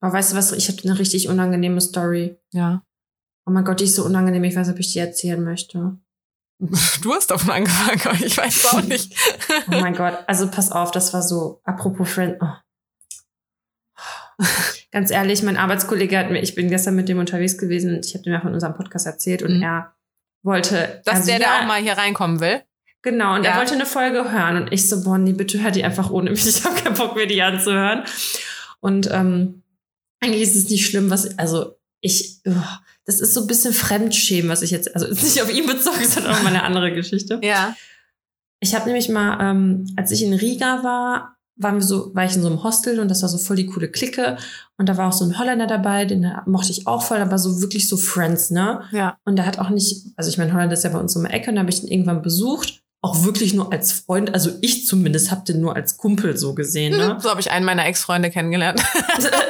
Aber weißt du was? Ich habe eine richtig unangenehme Story. Ja. Oh mein Gott, die ist so unangenehm. Ich weiß nicht, ob ich die erzählen möchte. Du hast davon angefangen, aber ich weiß es auch nicht. Oh mein Gott. Also pass auf, das war so, apropos Friend. Oh. Ganz ehrlich, mein Arbeitskollege hat mir, ich bin gestern mit dem unterwegs gewesen und ich habe ihm ja von unserem Podcast erzählt und Mhm. er wollte. Dass also der ja, da auch mal hier reinkommen will. Genau, und Ja. er wollte eine Folge hören und ich so, Bonnie, bitte hör die einfach ohne mich. Ich habe keinen Bock mehr, die anzuhören. Und ähm, eigentlich ist es nicht schlimm, was, also ich, ugh, das ist so ein bisschen Fremdschämen, was ich jetzt, also nicht auf ihn bezogen, sondern auf meine andere Geschichte. Ja. Ich habe nämlich mal, ähm, als ich in Riga war, waren wir so, war ich in so einem Hostel und das war so voll die coole Clique. Und da war auch so ein Holländer dabei, den mochte ich auch voll, aber so wirklich so Friends, ne? Ja. Und der hat auch nicht, also ich meine, Holland ist ja bei uns um die Ecke und da habe ich den irgendwann besucht. Auch wirklich nur als Freund, also ich zumindest habe den nur als Kumpel so gesehen, ne? So habe ich einen meiner Ex-Freunde kennengelernt.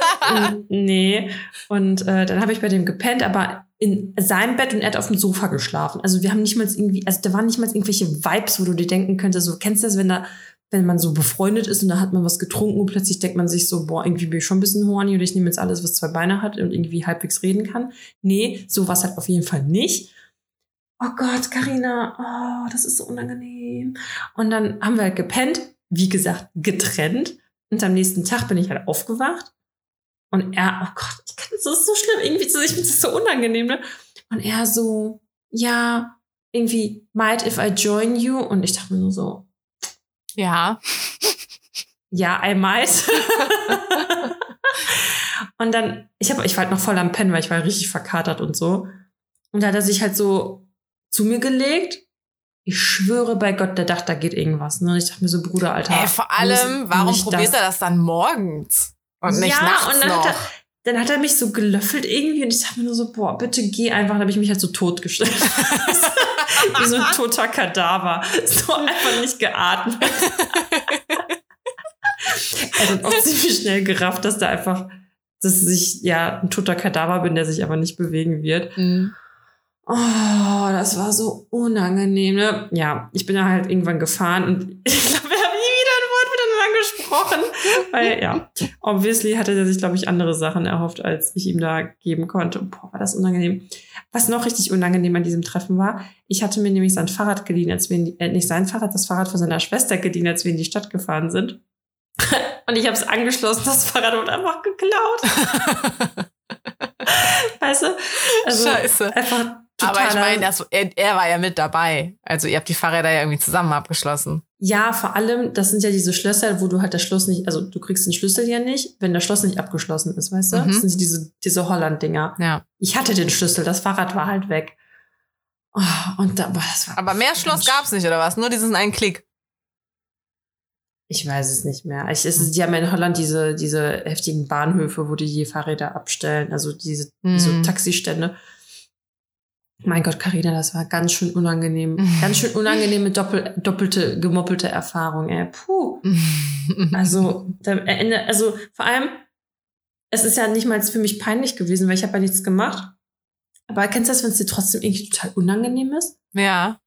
nee. Und äh, dann habe ich bei dem gepennt, aber in seinem Bett und er hat auf dem Sofa geschlafen. Also wir haben nicht mal irgendwie, also da waren nicht mal irgendwelche Vibes, wo du dir denken könntest, so kennst du das, wenn da, wenn man so befreundet ist und da hat man was getrunken und plötzlich denkt man sich so, boah, irgendwie bin ich schon ein bisschen horny oder ich nehme jetzt alles, was zwei Beine hat und irgendwie halbwegs reden kann. Nee, so war halt auf jeden Fall nicht. Oh Gott, Karina, oh, das ist so unangenehm. Und dann haben wir halt gepennt, wie gesagt, getrennt. Und am nächsten Tag bin ich halt aufgewacht. Und er, oh Gott, ich kann, das ist so schlimm, irgendwie, so- ich finde das so unangenehm, ne? Und er so, ja, irgendwie, might if I join you? Und ich dachte mir nur so, ja. ja, I might. und dann, ich habe, ich war halt noch voll am Pennen, weil ich war richtig verkatert und so. Und da hat er sich halt so zu mir gelegt. Ich schwöre bei Gott, der dachte, da geht irgendwas. Ne? Und ich dachte mir so, Bruder, Alter. Ey, vor allem, warum probiert er das dann morgens? Und nicht ja, nachts und dann noch? hat, er, dann hat er mich so gelöffelt irgendwie und ich dachte mir nur so, boah, bitte geh einfach. Dann habe ich mich halt so totgestellt. Wie so ein toter Kadaver. So einfach nicht geatmet. er hat auch ziemlich schnell gerafft, dass da einfach, dass ich ja ein toter Kadaver bin, der sich aber nicht bewegen wird. Mhm. Oh, das war so unangenehm. Ne? Ja, ich bin da halt irgendwann gefahren und ich glaube, wir haben nie wieder ein Wort miteinander gesprochen. Weil, ja, obviously hatte er sich, glaube ich, andere Sachen erhofft, als ich ihm da geben konnte. Boah, war das unangenehm. Was noch richtig unangenehm an diesem Treffen war, ich hatte mir nämlich sein Fahrrad geliehen, als wir in die, äh, nicht sein Fahrrad, das Fahrrad von seiner Schwester geliehen, als wir in die Stadt gefahren sind. Und ich habe es angeschlossen, das Fahrrad wurde einfach geklaut. Weißt du? Also Scheiße. einfach. Aber ich meine, das- er, er war ja mit dabei. Also ihr habt die Fahrräder ja irgendwie zusammen abgeschlossen. Ja, vor allem, das sind ja diese Schlösser, wo du halt das Schloss nicht, also du kriegst den Schlüssel ja nicht, wenn das Schloss nicht abgeschlossen ist, weißt du? Mhm. Das sind diese, diese Holland-Dinger. Ja. Ich hatte den Schlüssel, das Fahrrad war halt weg. Oh, und da, boah, das war. Aber mehr Schloss gab's nicht, oder was? Nur diesen einen Klick. Ich weiß es nicht mehr. Ich, es ist, die haben ja in Holland diese, diese heftigen Bahnhöfe, wo die die Fahrräder abstellen, also diese, diese Mhm. Taxistände. Mein Gott, Karina, das war ganz schön unangenehm. Ganz schön unangenehme doppel, doppelte, gemoppelte Erfahrung, ey. Puh. Also, also vor allem, es ist ja nicht mal für mich peinlich gewesen, weil ich habe ja nichts gemacht. Aber kennst du das, wenn es dir trotzdem irgendwie total unangenehm ist? ja.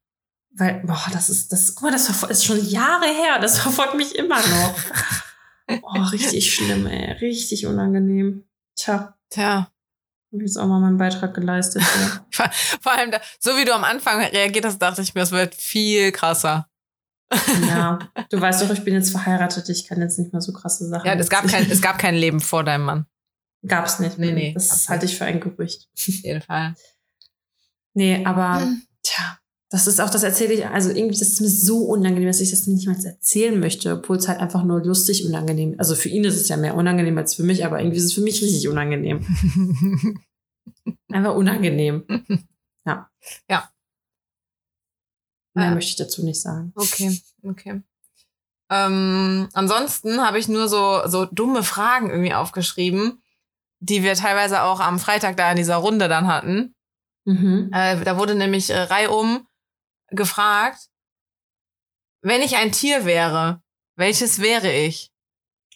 Weil, boah, das ist, das, guck mal, das ist schon Jahre her. Das verfolgt mich immer noch. Oh, richtig schlimm, ey. Richtig unangenehm. Tja, Tja. Hab ich jetzt auch mal meinen Beitrag geleistet. Ja. Vor allem, da, so wie du am Anfang reagiert hast, dachte ich mir, es wird viel krasser. ja, du weißt doch, ich bin jetzt verheiratet. Ich kann jetzt nicht mehr so krasse Sachen. Ja, es gab kein, es gab kein Leben vor deinem Mann. Gab's nicht. Nee, nee. Das halte ich für ein Gerücht. Auf jeden Fall. Nee, aber Hm. tja, das ist auch, das erzähle ich, also irgendwie, das ist mir so unangenehm, dass ich das nicht mal erzählen möchte, obwohl es halt einfach nur lustig unangenehm Also für ihn ist es ja mehr unangenehm als für mich, aber irgendwie ist es für mich richtig unangenehm. Einfach unangenehm. Ja. Ja. Mehr Ah. möchte ich dazu nicht sagen. Okay, okay. Ähm, ansonsten habe ich nur so, so dumme Fragen irgendwie aufgeschrieben, die wir teilweise auch am Freitag da in dieser Runde dann hatten. Mhm. Äh, da wurde nämlich äh, reihum gefragt, wenn ich ein Tier wäre, welches wäre ich?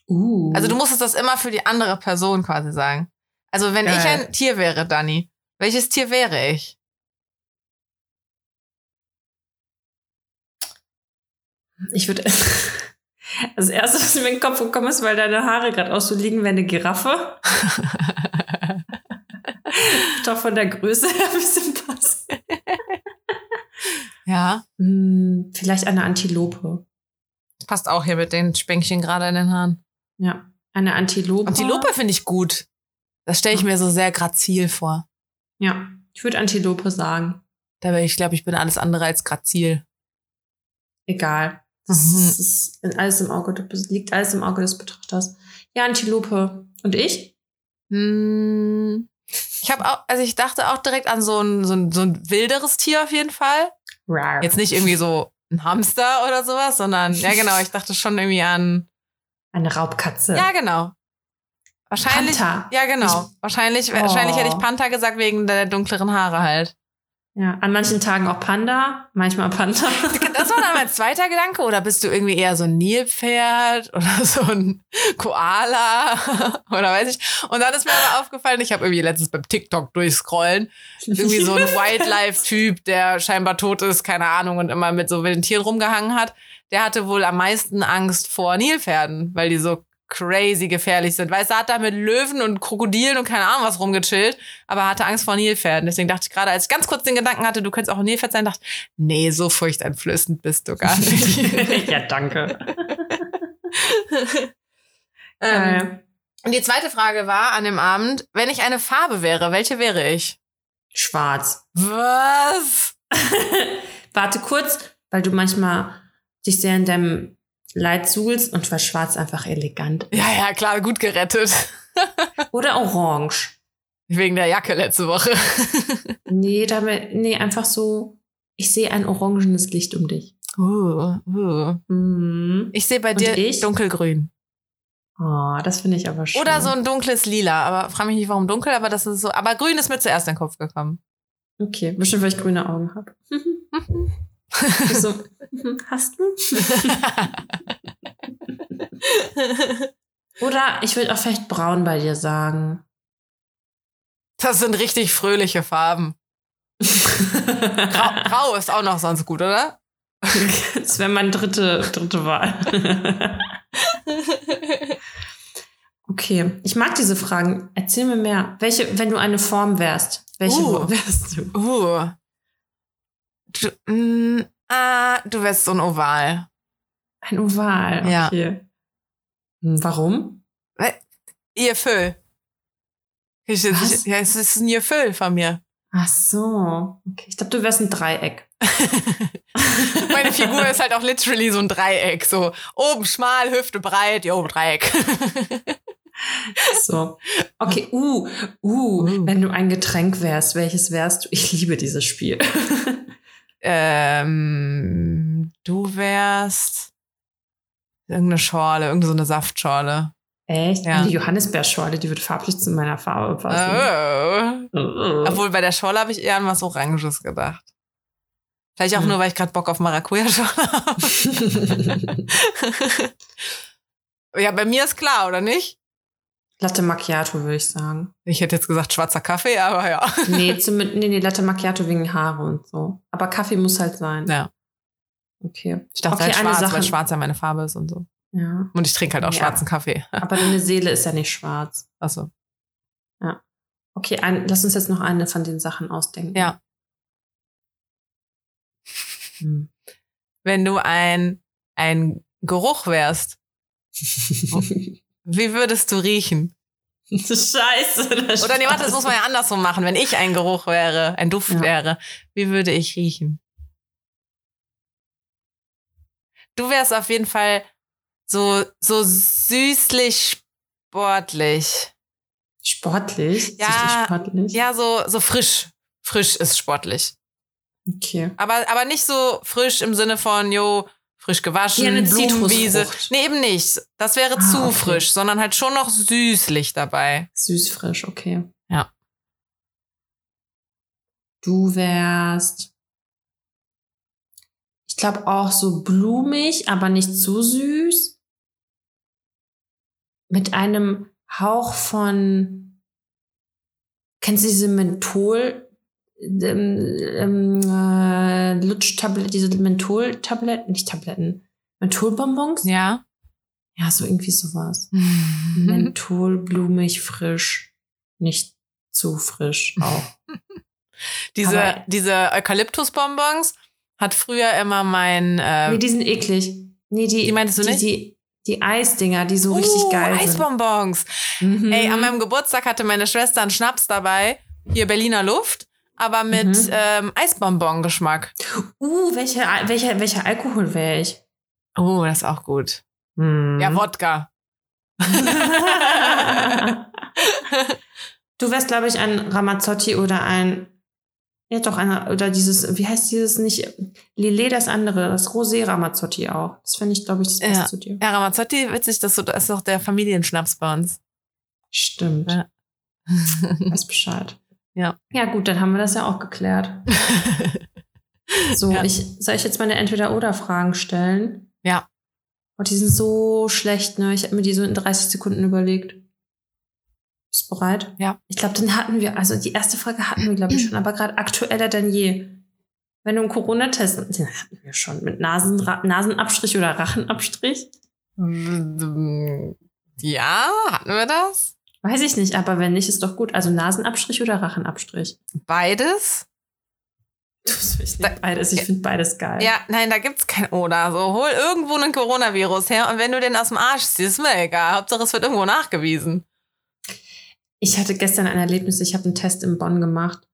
Uh. Also du musstest das immer für die andere Person quasi sagen. Also wenn ich Geil. ein Tier wäre, Dani, welches Tier wäre ich? Ich würde. Das erste, was mir in den Kopf gekommen ist, weil deine Haare gerade auch so liegen, wäre eine Giraffe. Doch von der Größe her ein bisschen passen. Ja, Hm, vielleicht eine Antilope. passt auch hier mit den Spänkchen gerade in den Haaren. Ja, eine Antilope. Antilope finde ich gut. Das stelle ich mir so sehr grazil vor. Ja, ich würde Antilope sagen. Dabei, ich glaube, ich bin alles andere als grazil. Egal. Das Mhm. ist alles im Auge, liegt alles im Auge des Betrachters. Ja, Antilope. Und ich? Hm. Ich habe auch, also ich dachte auch direkt an so ein, so ein, so ein wilderes Tier auf jeden Fall. Rar. Jetzt nicht irgendwie so ein Hamster oder sowas, sondern, ja genau, ich dachte schon irgendwie an, Eine Raubkatze. ja genau. Wahrscheinlich, Panther. ja genau. wahrscheinlich, Oh. wahrscheinlich hätte ich Panther gesagt wegen der dunkleren Haare halt. Ja, an manchen Tagen auch Panda, manchmal Panther. Das war dann mein zweiter Gedanke. Oder bist du irgendwie eher so ein Nilpferd oder so ein Koala oder weiß ich. Und dann ist mir aber aufgefallen, ich habe irgendwie letztens beim TikTok durchscrollen, irgendwie so ein Wildlife-Typ, der scheinbar tot ist, keine Ahnung, und immer mit so wilden Tieren rumgehangen hat. Der hatte wohl am meisten Angst vor Nilpferden, weil die so crazy gefährlich sind. Weißt du, hat da mit Löwen und Krokodilen und keine Ahnung was rumgechillt, aber er hatte Angst vor Nilpferden. Deswegen dachte ich gerade, als ich ganz kurz den Gedanken hatte, du könntest auch ein Nilpferd sein, dachte ich, nee, so furchteinflößend bist du gar nicht. ja, danke. ähm, Äh, und die zweite Frage war an dem Abend, wenn ich eine Farbe wäre, welche wäre ich? schwarz. Was? Warte kurz, weil du manchmal dich sehr in deinem Suhlst und war schwarz einfach elegant. Ja, ja, klar, gut gerettet. Oder orange. Wegen der Jacke letzte Woche. Nee, damit, nee, einfach so, ich sehe ein orangenes Licht um dich. Uh, uh. Mhm. Ich sehe bei Und dir ich? dunkelgrün. Oh, das finde ich aber schön. Oder so ein dunkles Lila. Aber frage mich nicht, warum dunkel, aber das ist so. Aber grün ist mir zuerst in den Kopf gekommen. Okay, bestimmt, weil ich grüne Augen habe. so, hast du? Oder ich würde auch vielleicht braun bei dir sagen. Das sind richtig fröhliche Farben. Grau, Grau ist auch noch sonst gut, oder? Das wäre meine dritte, dritte Wahl. Okay, ich mag diese Fragen. Erzähl mir mehr. Welche, wenn du eine Form wärst, welche Uh. Form wärst du? Uh. Du, mm, ah, du wärst so ein Oval. Ein Oval. Ja. Okay. Hm, Warum? Ihr Füll. Ich, ich, ja, es ist ein Ihr Füll von mir. Ach so. Okay. Ich glaube, du wärst ein Dreieck. Meine Figur ist halt auch literally so ein Dreieck. So oben schmal, Hüfte breit, jo, Dreieck. So. Okay, uh, uh, Uh. wenn du ein Getränk wärst, welches wärst du? Ich liebe dieses Spiel. ähm, du wärst irgendeine Schorle, irgendeine so eine Saftschorle. Echt? Ja. Die Johannisbeerschorle, die würde farblich zu meiner Farbe passen. Oh. Oh. Obwohl bei der Schorle habe ich eher an was Oranges gedacht. Vielleicht auch Hm. nur, weil ich gerade Bock auf Maracuja-Schorle habe. ja, bei mir ist klar, oder nicht? Latte Macchiato, würde ich sagen. Ich hätte jetzt gesagt schwarzer Kaffee, aber ja. Nee, zumindest, nee, nee, Latte Macchiato wegen Haare und so. Aber Kaffee muss halt sein. Ja. Okay. Ich dachte Okay, halt schwarz, Sache- weil schwarz ja meine Farbe ist und so. Ja. Und ich trinke halt auch Ja. schwarzen Kaffee. Aber deine Seele ist ja nicht schwarz. Achso. Okay, ein, lass uns jetzt noch eine von den Sachen ausdenken. Ja. Hm. Wenn du ein, ein Geruch wärst, wie würdest du riechen? Scheiße. das Oder nee, warte, das muss man ja andersrum machen. Wenn ich ein Geruch wäre, ein Duft Ja. wäre, wie würde ich riechen? Du wärst auf jeden Fall so, so süßlich sportlich. Sportlich? Ja, Süßlich sportlich? Ja, so, so frisch. Frisch ist sportlich. Okay. Aber, aber nicht so frisch im Sinne von, jo, frisch gewaschen, eine. Zitrusfrucht. Nee, eben nicht. Das wäre Ah, zu okay. frisch, sondern halt schon noch süßlich dabei. Süß, frisch, okay. Ja. Du wärst, ich glaube auch so blumig, aber nicht zu süß. Mit einem Hauch von, kennst du diese Menthol, ähm, ähm, äh, Lutschtabletten, diese Mentholtabletten, nicht Tabletten, Mentholbonbons? Ja. Ja, so irgendwie sowas. Menthol, blumig, frisch. Nicht zu frisch auch. diese, Aber- diese Eukalyptusbonbons hat früher immer mein. Äh, nee, die sind eklig. Nee, die, Die meintest du die, nicht? Die, die Eisdinger, die so richtig uh, geil Eisbonbons. sind. Mhm. Ey, an meinem Geburtstag hatte meine Schwester einen Schnaps dabei. Hier Berliner Luft. Aber mit Mhm. ähm, Eisbonbon-Geschmack. Uh, welcher, welcher, welcher Alkohol wäre ich? Oh, das ist auch gut. Mhm. Ja, Wodka. du wärst, glaube ich, ein Ramazzotti oder ein. Ja, doch, einer, oder dieses, wie heißt dieses nicht? Lillet, das andere, das Rosé Ramazzotti auch. Das finde ich, glaube ich, das passt Ja. zu dir. Ja, Ramazzotti, witzig, das ist doch der Familienschnaps bei uns. Stimmt. Ja. Weiß Bescheid. Ja. Ja, gut, dann haben wir das ja auch geklärt. So, Ja. ich, soll ich jetzt meine Entweder-Oder-Fragen stellen? Ja. Und die sind so schlecht, ne? Ich habe mir die so in 30 Sekunden überlegt. Bist du bereit? Ja. Ich glaube, den hatten wir, also die erste Frage hatten wir, glaube ich, schon, aber gerade aktueller denn je. Wenn du einen Corona-Test, den hatten wir schon, mit Nasen, Nasenabstrich oder Rachenabstrich? ja, hatten wir das? Weiß ich nicht, aber wenn nicht, ist doch gut. Also Nasenabstrich oder Rachenabstrich? Beides? Ich beides. Ich finde beides geil. Ja, nein, da gibt's kein Oder. So, hol irgendwo einen Coronavirus her und wenn du den aus dem Arsch ziehst, ist mir egal. Hauptsache, es wird irgendwo nachgewiesen. Ich hatte gestern ein Erlebnis, ich habe einen Test in Bonn gemacht.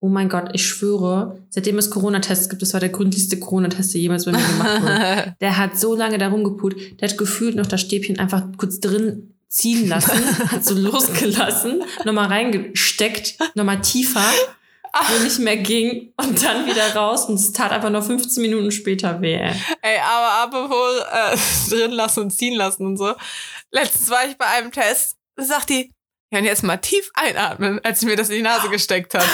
Oh mein Gott, ich schwöre, seitdem es Corona-Tests gibt, das war der gründlichste Corona-Test, der jemals bei mir gemacht wurde. Der hat so lange darum geput, der hat gefühlt noch das Stäbchen einfach kurz drin ziehen lassen, hat so losgelassen, nochmal reingesteckt, nochmal tiefer, wo nicht mehr ging und dann wieder raus und es tat aber noch 15 Minuten später weh. ey. Ey, aber apropos äh, drin lassen und ziehen lassen und so. Letztens war ich bei einem Test, sagt die, ja, und jetzt mal tief einatmen, als sie mir das in die Nase gesteckt hat.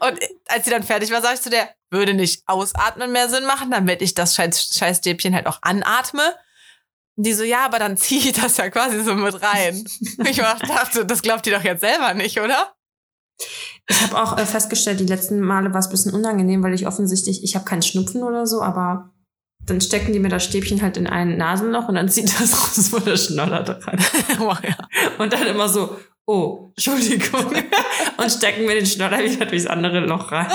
Und als sie dann fertig war, sag ich zu der, würde nicht ausatmen mehr Sinn machen, damit ich das scheiß Scheißstäbchen halt auch anatme. Die so, ja, aber dann ziehe ich das ja quasi so mit rein. ich dachte, das glaubt ihr doch jetzt selber nicht, oder? Ich habe auch äh, festgestellt, die letzten Male war es ein bisschen unangenehm, weil ich offensichtlich, ich habe keinen Schnupfen oder so, aber dann stecken die mir das Stäbchen halt in ein Nasenloch und dann zieht das raus, wo der Schnoller dran. oh, ja. Und dann immer so, oh, Entschuldigung. und stecken mir den Schnoller wieder durchs andere Loch rein.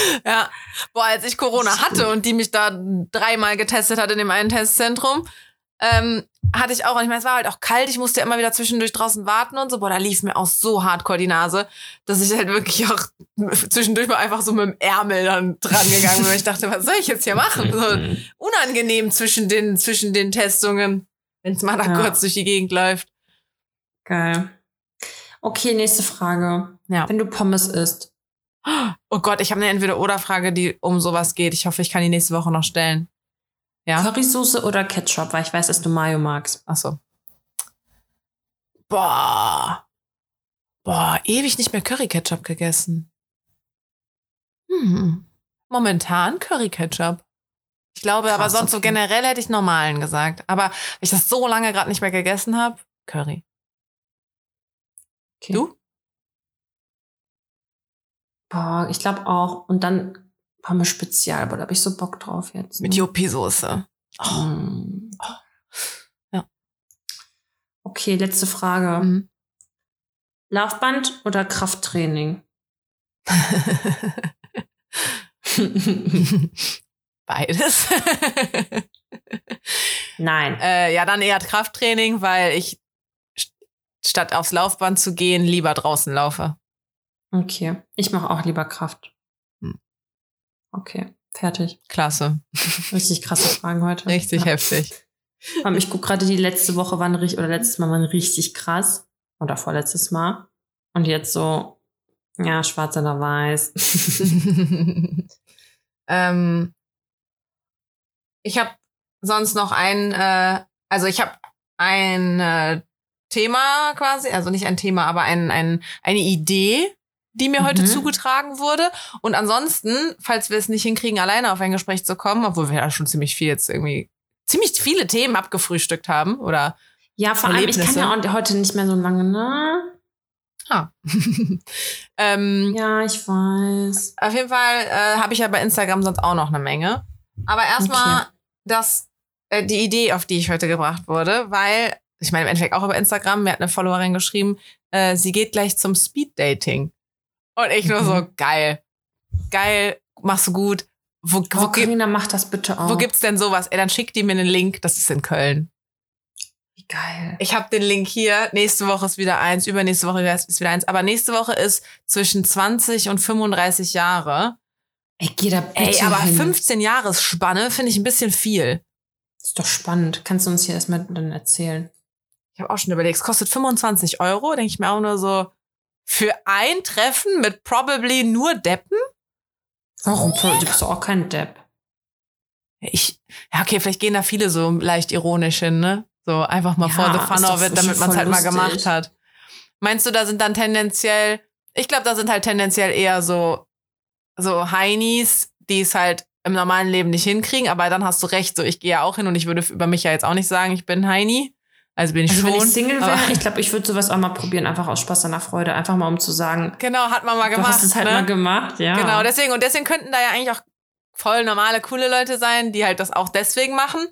ja. Boah, als ich Corona hatte und die mich da dreimal getestet hat in dem einen Testzentrum, ähm, hatte ich auch, und ich meine, es war halt auch kalt, ich musste immer wieder zwischendurch draußen warten und so, boah, da lief mir auch so hardcore die Nase, dass ich halt wirklich auch zwischendurch mal einfach so mit dem Ärmel dann dran gegangen bin, ich dachte, was soll ich jetzt hier machen? So unangenehm zwischen den, zwischen den Testungen, wenn es mal da Ja. kurz durch die Gegend läuft. Geil. Okay, nächste Frage. Ja. Wenn du Pommes isst, Oh Gott, ich habe eine Entweder-Oder-Frage, die um sowas geht. Ich hoffe, ich kann die nächste Woche noch stellen. Ja? Currysoße oder Ketchup, weil ich weiß, dass du Mayo magst. Ach so. Boah. Boah, ewig nicht mehr Curry-Ketchup gegessen. Hm. Momentan Curry-Ketchup. Ich glaube, aber Krass, sonst so okay. generell hätte ich normalen gesagt. Aber weil ich das so lange gerade nicht mehr gegessen habe, Curry. Okay. Du? Boah, ich glaube auch. Und dann Pommes Spezial, aber da habe ich so Bock drauf jetzt. Mit ne? Jopi-Soße. Oh. Mm. Ja. Okay, letzte Frage. Mhm. Laufband oder Krafttraining? Beides. Nein. Äh, ja, dann eher Krafttraining, weil ich st- statt aufs Laufband zu gehen, lieber draußen laufe. Okay. Ich mache auch lieber Kraft. Hm. Okay, fertig. Klasse. Richtig krasse Fragen heute. Richtig Ja. heftig. Ich gucke gerade die letzte Woche waren richtig, oder letztes Mal waren richtig krass. Oder vorletztes Mal. Und jetzt so, ja, schwarz oder weiß. Ähm, ich habe sonst noch ein, äh, also ich habe ein äh, Thema quasi, also nicht ein Thema, aber ein, ein, eine Idee, die mir heute Mhm. zugetragen wurde. Und ansonsten, falls wir es nicht hinkriegen, alleine auf ein Gespräch zu kommen, obwohl wir ja schon ziemlich viel jetzt irgendwie, ziemlich viele Themen abgefrühstückt haben oder Ja, vor allem, ich kann ja auch heute nicht mehr so lange, ne? ah. ähm, Ja, ich weiß. Auf jeden Fall äh, habe ich ja bei Instagram sonst auch noch eine Menge. Aber erstmal Okay. das, äh, die Idee, auf die ich heute gebracht wurde, weil, ich meine, im Endeffekt auch über Instagram, mir hat eine Followerin geschrieben, äh, sie geht gleich zum Speeddating. Und ich nur Mhm. so, geil. Geil, machst du gut. Wo, wo, Oh, gibt, Carina, mach das bitte auch. wo gibt's denn sowas? Ey, dann schickt die mir einen Link, das ist in Köln. Wie geil. Ich habe den Link hier. Nächste Woche ist wieder eins, übernächste Woche ist wieder eins. Aber nächste Woche ist zwischen 20 und 35 Jahre. Ey, geh da bitte Ey, aber hin. 15 Jahresspanne finde ich ein bisschen viel. Ist doch spannend. Kannst du uns hier erstmal dann erzählen? Ich habe auch schon überlegt, es kostet 25 Euro. Denke ich mir auch nur so, für ein Treffen mit probably nur Deppen? Warum? Du bist doch auch kein Depp. Ich, ja, okay, vielleicht gehen da viele so leicht ironisch hin, ne? So einfach mal Ja, for the fun of it, damit man es halt mal lustig. gemacht hat. Meinst du, da sind dann tendenziell, ich glaube, da sind halt tendenziell eher so, so Heinis, die es halt im normalen Leben nicht hinkriegen, aber dann hast du recht, so ich gehe ja auch hin und ich würde über mich ja jetzt auch nicht sagen, ich bin Heini. Also bin ich Also schon. wenn ich Single wäre, ich glaube, ich würde sowas auch mal probieren, einfach aus Spaß an der Freude, einfach mal um zu sagen, Genau, hat man mal du gemacht. hast es halt ne? mal gemacht, ja. Genau, deswegen, und deswegen könnten da ja eigentlich auch voll normale, coole Leute sein, die halt das auch deswegen machen.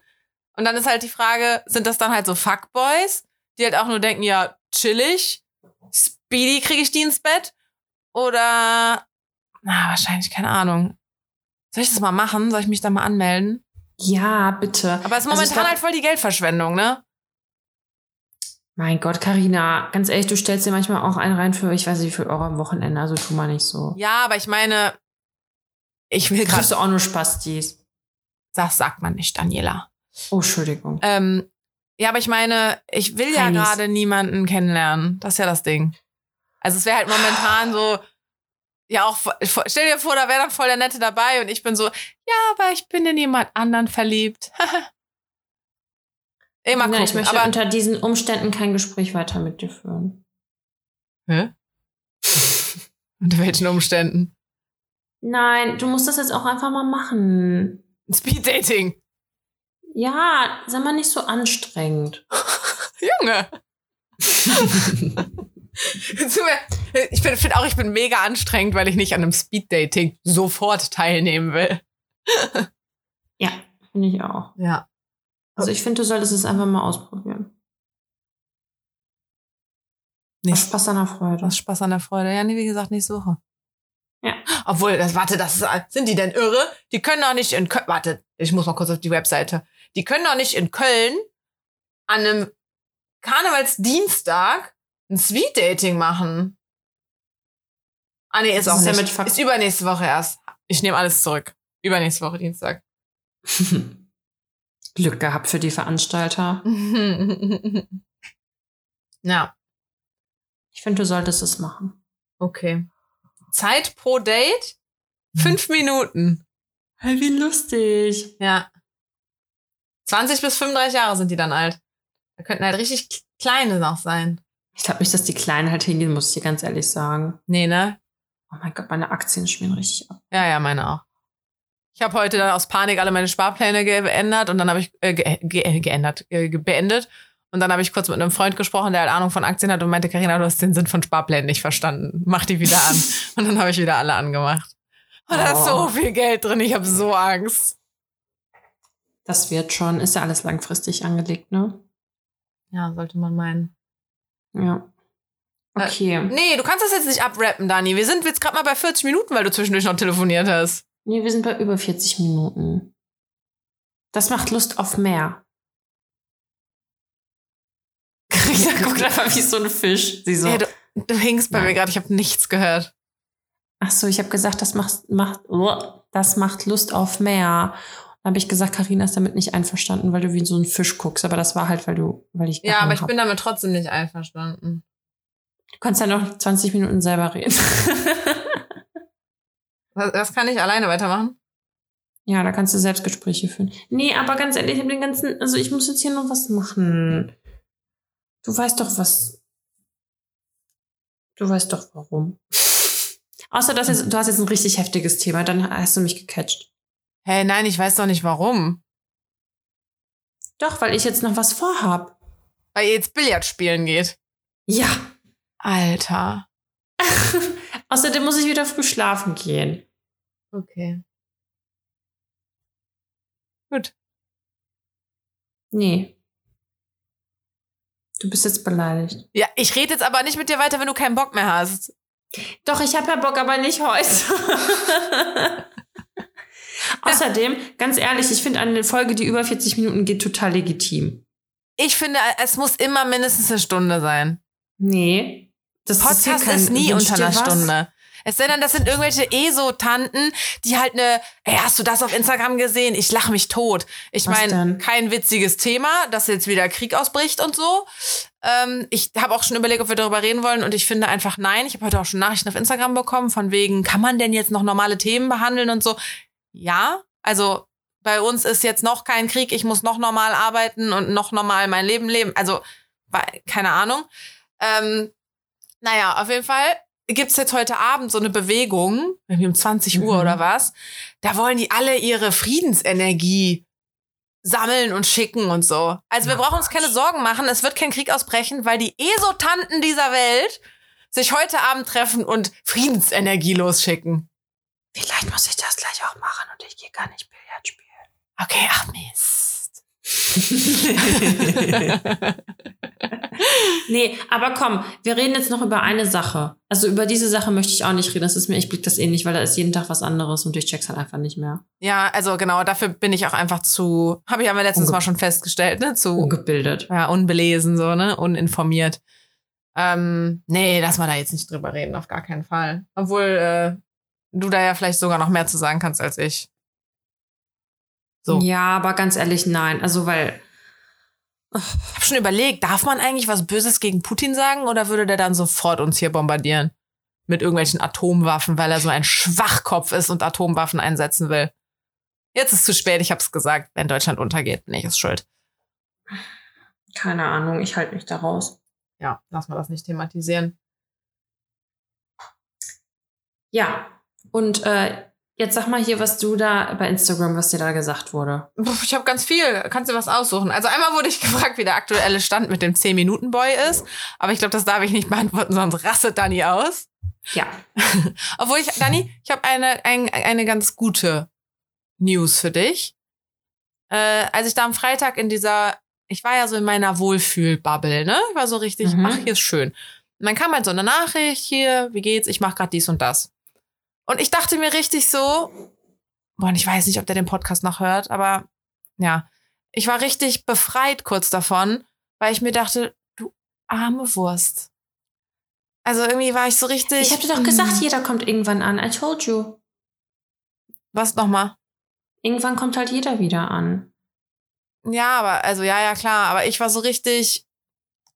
Und dann ist halt die Frage, sind das dann halt so Fuckboys, die halt auch nur denken, ja, chillig, speedy kriege ich die ins Bett? Oder, na, wahrscheinlich, keine Ahnung. Soll ich das mal machen? Soll ich mich da mal anmelden? ja, bitte. Aber es ist Also momentan ich glaub- halt voll die Geldverschwendung, ne? Mein Gott, Karina, ganz ehrlich, du stellst dir manchmal auch einen rein für, ich weiß nicht, viel Euro am Wochenende, also tu mal nicht so. Ja, aber ich meine, ich will Kriegst du gerade, auch nur Spastis. das sagt man nicht, Daniela. Oh, Entschuldigung. Ähm, ja, aber ich meine, ich will ja gerade niemanden kennenlernen. Das ist ja das Ding. Also es wäre halt momentan so, ja auch, stell dir vor, da wäre dann voll der Nette dabei und ich bin so, ja, aber ich bin in jemand anderen verliebt. Ey, mal Nein, gucken. ich möchte aber, unter diesen Umständen kein Gespräch weiter mit dir führen. Hä? Unter welchen Umständen? Nein, du musst das jetzt auch einfach mal machen. Speeddating. Ja, sei mal nicht so anstrengend. Junge. Ich finde find auch, ich bin mega anstrengend, weil ich nicht an einem Speeddating sofort teilnehmen will. Ja, finde ich auch. Ja. Also ich finde, du solltest es einfach mal ausprobieren. Aus Nicht Spaß an der Freude. Das Spaß an der Freude. Ja, nee, wie gesagt, nächste Woche. Ja. Obwohl, das, warte, das ist, sind die denn irre? Die können doch nicht in Köln, warte, ich muss mal kurz auf die Webseite. Die können doch nicht in Köln an einem Karnevalsdienstag ein Sweet-Dating machen. Ah, nee, ist Das auch ist nicht. ist übernächste Woche erst. Ich nehme alles zurück. Übernächste Woche Dienstag. Glück gehabt für die Veranstalter. ja, Ich finde, du solltest es machen. okay. Zeit pro Date? Fünf Minuten. Hey, wie lustig. Ja. 20 bis 35 Jahre sind die dann alt. Da könnten halt richtig kleine noch sein. Ich glaube nicht, dass die Kleinen halt hingehen, muss ich dir ganz ehrlich sagen. Nee, ne? Oh mein Gott, meine Aktien schmieren richtig ab. Ja, ja, meine auch. Ich habe heute dann aus Panik alle meine Sparpläne geändert und dann habe ich äh, ge ge geändert, äh, beendet. Und dann habe ich kurz mit einem Freund gesprochen, der halt Ahnung von Aktien hat und meinte, Karina, du hast den Sinn von Sparplänen nicht verstanden. Mach die wieder an. und dann habe ich wieder alle angemacht. Und da ist Oh. so viel Geld drin, ich habe so Angst. Das wird schon. Ist ja alles langfristig angelegt, ne? Ja, sollte man meinen. Ja. Okay. Nee, du kannst das jetzt nicht abrappen, Dani. Wir sind jetzt gerade mal bei 40 Minuten, weil du zwischendurch noch telefoniert hast. Nee, wir sind bei über 40 Minuten. Das macht Lust auf mehr. Carina guckt einfach wie so ein Fisch. Sie so. Ja, du, du hingst bei Nein. mir gerade, ich habe nichts gehört. Ach so, ich habe gesagt, das macht, macht, das macht Lust auf mehr. Dann habe ich gesagt, Karina ist damit nicht einverstanden, weil du wie so ein Fisch guckst. Aber das war halt, weil du, weil ich. Ja, aber ich hab. bin damit trotzdem nicht einverstanden. Du kannst ja noch 20 Minuten selber reden. Was, was kann ich alleine weitermachen? Ja, da kannst du Selbstgespräche führen. Nee, aber ganz ehrlich, ich hab den ganzen, also ich muss jetzt hier noch was machen. Du weißt doch was. Du weißt doch warum. Außer dass jetzt, du hast jetzt ein richtig heftiges Thema, dann hast du mich gecatcht. Hey, nein, ich weiß doch nicht warum. Doch, weil ich jetzt noch was vorhab. Weil ihr jetzt Billard spielen geht. Ja. Alter. Außerdem muss ich wieder früh schlafen gehen. Okay. Gut. Nee. Du bist jetzt beleidigt. Ja, ich rede jetzt aber nicht mit dir weiter, wenn du keinen Bock mehr hast. Doch, ich habe ja Bock, aber nicht heute. Außerdem, ganz ehrlich, ich finde eine Folge, die über 40 Minuten geht, total legitim. Ich finde, es muss immer mindestens eine Stunde sein. Nee. Das Podcast ist, kein- nie unter einer was? Stunde. Es sei denn, das sind irgendwelche ESO-Tanten, die halt eine, ey, hast du das auf Instagram gesehen? Ich lach mich tot. Ich meine, kein witziges Thema, dass jetzt wieder Krieg ausbricht und so. Ähm, ich habe auch schon überlegt, ob wir darüber reden wollen und ich finde einfach nein. Ich habe heute auch schon Nachrichten auf Instagram bekommen von wegen, kann man denn jetzt noch normale Themen behandeln und so? Ja, also bei uns ist jetzt noch kein Krieg, ich muss noch normal arbeiten und noch normal mein Leben leben. Also, keine Ahnung. Ähm, naja, auf jeden Fall gibt's jetzt heute Abend so eine Bewegung, irgendwie um 20 Uhr Mhm. oder was. Da wollen die alle ihre Friedensenergie sammeln und schicken und so. Also wir brauchen uns keine. Sorgen machen, es wird kein Krieg ausbrechen, weil die Esotanten dieser Welt sich heute Abend treffen und Friedensenergie losschicken. Vielleicht muss ich das gleich auch machen und ich gehe gar nicht Billard spielen. Okay, ach Mist. nee, aber komm, wir reden jetzt noch über eine Sache. Also über diese Sache möchte ich auch nicht reden. Das ist mir, ich blick das eh nicht, weil da ist jeden Tag was anderes und ich check's halt einfach nicht mehr. ja, also genau, dafür bin ich auch einfach zu, habe ich aber letztens Unge- mal schon festgestellt, ne, zu Ungebildet. ja, unbelesen, so, ne? Uninformiert. Ähm, nee, lass mal da jetzt nicht drüber reden, auf gar keinen Fall. Obwohl äh, du da ja vielleicht sogar noch mehr zu sagen kannst als ich. So. Ja, aber ganz ehrlich, nein. Also, weil, Ich hab schon überlegt, darf man eigentlich was Böses gegen Putin sagen oder würde der dann sofort uns hier bombardieren? Mit irgendwelchen Atomwaffen, weil er so ein Schwachkopf ist und Atomwaffen einsetzen will. Jetzt ist zu spät, ich hab's gesagt. Wenn Deutschland untergeht, bin ich es schuld. keine Ahnung, ich halte mich da raus. Ja, lass mal das nicht thematisieren. Ja, und äh, jetzt sag mal hier, was du da bei Instagram, was dir da gesagt wurde. Ich habe ganz viel. Kannst du was aussuchen? Also einmal wurde ich gefragt, wie der aktuelle Stand mit dem 10-Minuten-Boy ist. Aber ich glaube, das darf ich nicht beantworten, sonst rastet Dani aus. Ja. Obwohl ich, Dani, ich habe eine, ein, eine ganz gute News für dich. Äh, als ich da am Freitag in dieser, ich war ja so in meiner Wohlfühl-Bubble, ne? Ich war so richtig, Mhm. ach, hier ist schön. Und dann kam halt so eine Nachricht hier, wie geht's? Ich mache gerade dies und das. Und ich dachte mir richtig so, boah, und ich weiß nicht, ob der den Podcast noch hört, aber ja, ich war richtig befreit kurz davon, weil ich mir dachte, du arme Wurst. Also irgendwie war ich so richtig. Ich hab dir doch gesagt, jeder kommt irgendwann an. I told you. Was nochmal? Irgendwann kommt halt jeder wieder an. Ja, aber, also ja, ja, klar, aber ich war so richtig,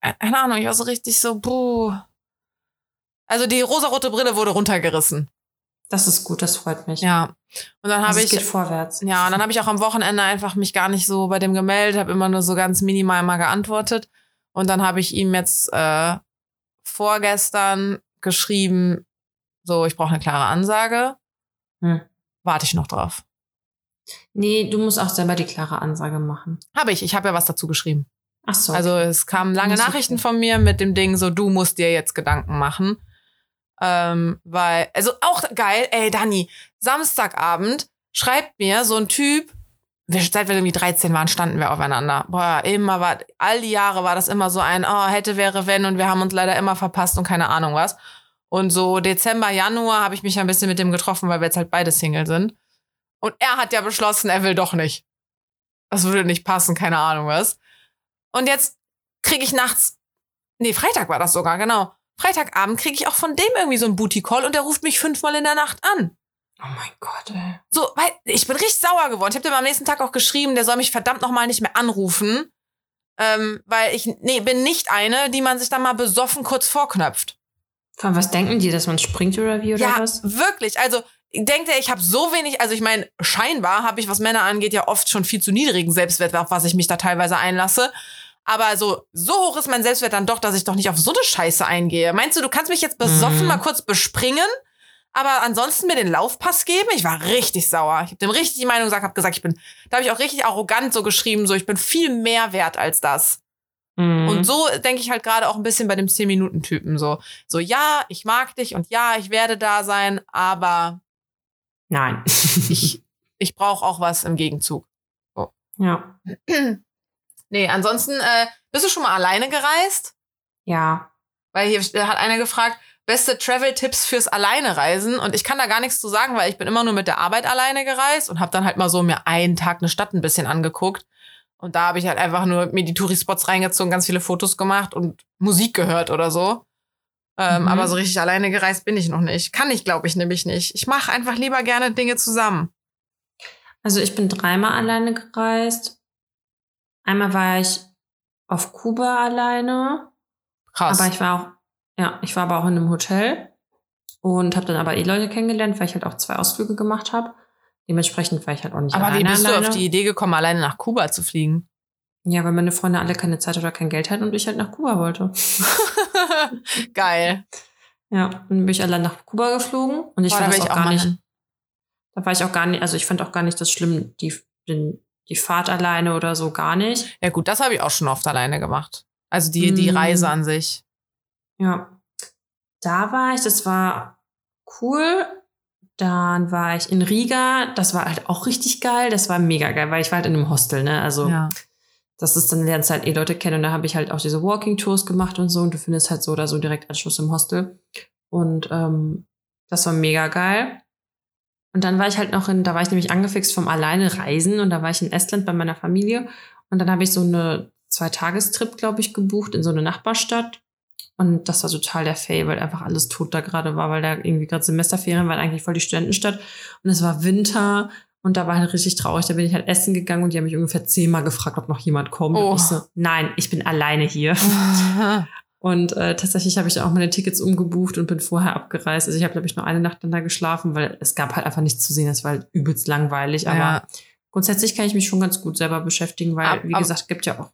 äh, keine Ahnung, ich war so richtig so, buh. Also die rosarote Brille wurde runtergerissen. Das ist gut, das freut mich. Ja. Und dann habe also ich, geht vorwärts. ja, und dann habe ich auch am Wochenende einfach mich gar nicht so bei dem gemeldet, habe immer nur so ganz minimal mal geantwortet. Und dann habe ich ihm jetzt äh, vorgestern geschrieben, so, ich brauche eine klare Ansage. Hm. Warte ich noch drauf. Nee, du musst auch selber die klare Ansage machen. Habe ich, ich habe ja was dazu geschrieben. Ach so. Also es kamen lange Nachrichten okay. von mir mit dem Ding so, du musst dir jetzt Gedanken machen. Ähm, weil, also auch geil, ey Dani, Samstagabend schreibt mir so ein Typ, wir, seit wir irgendwie 13 waren, standen wir aufeinander. Boah, immer war, all die Jahre war das immer so ein, oh, hätte, wäre, wenn und wir haben uns leider immer verpasst und keine Ahnung was. Und so Dezember, Januar habe ich mich ein bisschen mit dem getroffen, weil wir jetzt halt beide Single sind. Und er hat ja beschlossen, er will doch nicht. Das würde nicht passen, keine Ahnung was. Und jetzt kriege ich nachts, nee, Freitag war das sogar, genau. Freitagabend kriege ich auch von dem irgendwie so einen Booty-Call und der ruft mich fünfmal in der Nacht an. oh mein Gott, ey. So, weil ich bin richtig sauer geworden. Ich habe dem am nächsten Tag auch geschrieben, der soll mich verdammt nochmal nicht mehr anrufen. Ähm, weil ich nee, bin nicht eine, die man sich dann mal besoffen kurz vorknöpft. Vor allem, was denken die, dass man springt oder wie oder ja, was? wirklich. Also denkt er, ich habe so wenig, also ich meine, scheinbar habe ich, was Männer angeht, ja oft schon viel zu niedrigen Selbstwert, auf was ich mich da teilweise einlasse. Aber so, so hoch ist mein Selbstwert dann doch, dass ich doch nicht auf so eine Scheiße eingehe. Meinst du, du kannst mich jetzt besoffen Mhm. mal kurz bespringen, aber ansonsten mir den Laufpass geben? Ich war richtig sauer. Ich habe dem richtig die Meinung gesagt, habe gesagt, ich bin, da habe ich auch richtig arrogant so geschrieben, so ich bin viel mehr wert als das. Mhm. Und so denke ich halt gerade auch ein bisschen bei dem 10-Minuten-Typen so. So, ja, ich mag dich und ja, ich werde da sein, aber Nein. ich, ich brauche auch was im Gegenzug. ja. Nee, ansonsten, äh, bist du schon mal alleine gereist? Ja. Weil hier äh, hat einer gefragt, beste Travel-Tipps fürs Alleine-Reisen. Und ich kann da gar nichts zu sagen, weil ich bin immer nur mit der Arbeit alleine gereist und habe dann halt mal so mir einen Tag eine Stadt ein bisschen angeguckt. Und da habe ich halt einfach nur mir die Tourispots reingezogen, ganz viele Fotos gemacht und Musik gehört oder so. Ähm, Mhm. Aber so richtig alleine gereist bin ich noch nicht. Kann ich, glaube ich, nämlich nicht. Ich mache einfach lieber gerne Dinge zusammen. Also ich bin dreimal alleine gereist. Einmal war ich auf Kuba alleine, Krass. aber ich war auch, ja, ich war aber auch in einem Hotel und habe dann aber eh Leute kennengelernt, weil ich halt auch zwei Ausflüge gemacht habe. Dementsprechend war ich halt auch nicht aber wie alleine bist du alleine. auf die Idee gekommen, alleine nach Kuba zu fliegen? Ja, weil meine Freunde alle keine Zeit oder kein Geld hatten und ich halt nach Kuba wollte. Geil. Ja, dann bin ich allein nach Kuba geflogen und ich Boah, fand das auch auch gar nicht. hin. Da war ich auch gar nicht, also ich fand auch gar nicht das schlimm, die, den, die Fahrt alleine oder so gar nicht. Ja gut, das habe ich auch schon oft alleine gemacht. Also die, die Mm. Reise an sich. Ja. Da war ich, das war cool. Dann war ich in Riga, das war halt auch richtig geil. Das war mega geil, weil ich war halt in einem Hostel, ne? Also Ja. das ist dann lernst halt eh Leute kennen und da habe ich halt auch diese Walking Tours gemacht und so und du findest halt so oder so direkt Anschluss im Hostel und ähm, das war mega geil. Und dann war ich halt noch in, da war ich nämlich angefixt vom alleine Reisen und da war ich in Estland bei meiner Familie und dann habe ich so eine Zwei-Tagestrip, glaube ich, gebucht in so eine Nachbarstadt und das war total der Fail, weil einfach alles tot da gerade war, weil da irgendwie gerade Semesterferien waren, eigentlich voll die Studentenstadt und es war Winter und da war halt richtig traurig. Da bin ich halt essen gegangen und die haben mich ungefähr zehnmal gefragt, ob noch jemand kommt. Oh. Und ich so, nein, ich bin alleine hier. Und äh, tatsächlich habe ich auch meine Tickets umgebucht und bin vorher abgereist. Also ich habe, glaube ich, nur eine Nacht dann da geschlafen, weil es gab halt einfach nichts zu sehen. Es war halt übelst langweilig. Aber Ja. grundsätzlich kann ich mich schon ganz gut selber beschäftigen, weil, Ab- wie ab- gesagt, gibt ja auch.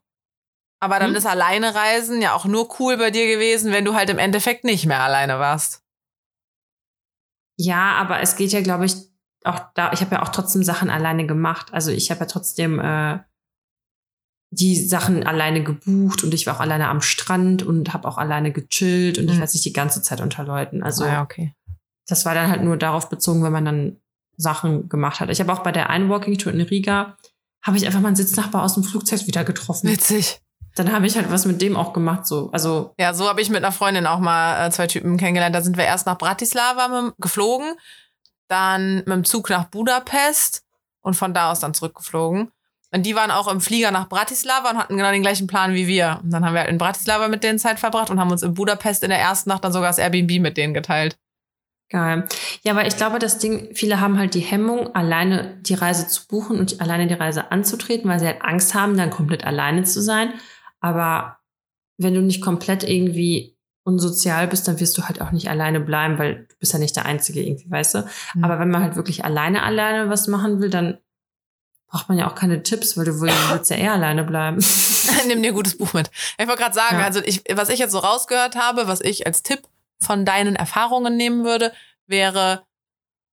Aber dann Hm? ist alleine reisen ja auch nur cool bei dir gewesen, wenn du halt im Endeffekt nicht mehr alleine warst. Ja, aber es geht ja, glaube ich, auch da. Ich habe ja auch trotzdem Sachen alleine gemacht. Also ich habe ja trotzdem äh, die Sachen alleine gebucht und ich war auch alleine am Strand und habe auch alleine gechillt und ich Hm. war nicht die ganze Zeit unter Leuten. Also Ah okay. das war dann halt nur darauf bezogen, wenn man dann Sachen gemacht hat. Ich habe auch bei der einen Walking Tour in Riga habe ich einfach meinen Sitznachbar aus dem Flugzeug wieder getroffen. Witzig. Dann habe ich halt was mit dem auch gemacht, so. Also, Ja, so habe ich mit einer Freundin auch mal äh, zwei Typen kennengelernt. Da sind wir erst nach Bratislava mit, geflogen, dann mit dem Zug nach Budapest und von da aus dann zurückgeflogen. Und die waren auch im Flieger nach Bratislava und hatten genau den gleichen Plan wie wir. Und dann haben wir halt in Bratislava mit denen Zeit verbracht und haben uns in Budapest in der ersten Nacht dann sogar das Airbnb mit denen geteilt. geil. Ja, weil ich glaube, das Ding, viele haben halt die Hemmung, alleine die Reise zu buchen und alleine die Reise anzutreten, weil sie halt Angst haben, dann komplett alleine zu sein. Aber wenn du nicht komplett irgendwie unsozial bist, dann wirst du halt auch nicht alleine bleiben, weil du bist ja nicht der Einzige irgendwie, weißt du? Mhm. Aber wenn man halt wirklich alleine alleine was machen will, dann braucht man ja auch keine Tipps, weil du willst ja eher alleine bleiben. Nimm dir ein gutes Buch mit. Ich wollte gerade sagen, Ja. also ich, was ich jetzt so rausgehört habe, was ich als Tipp von deinen Erfahrungen nehmen würde, wäre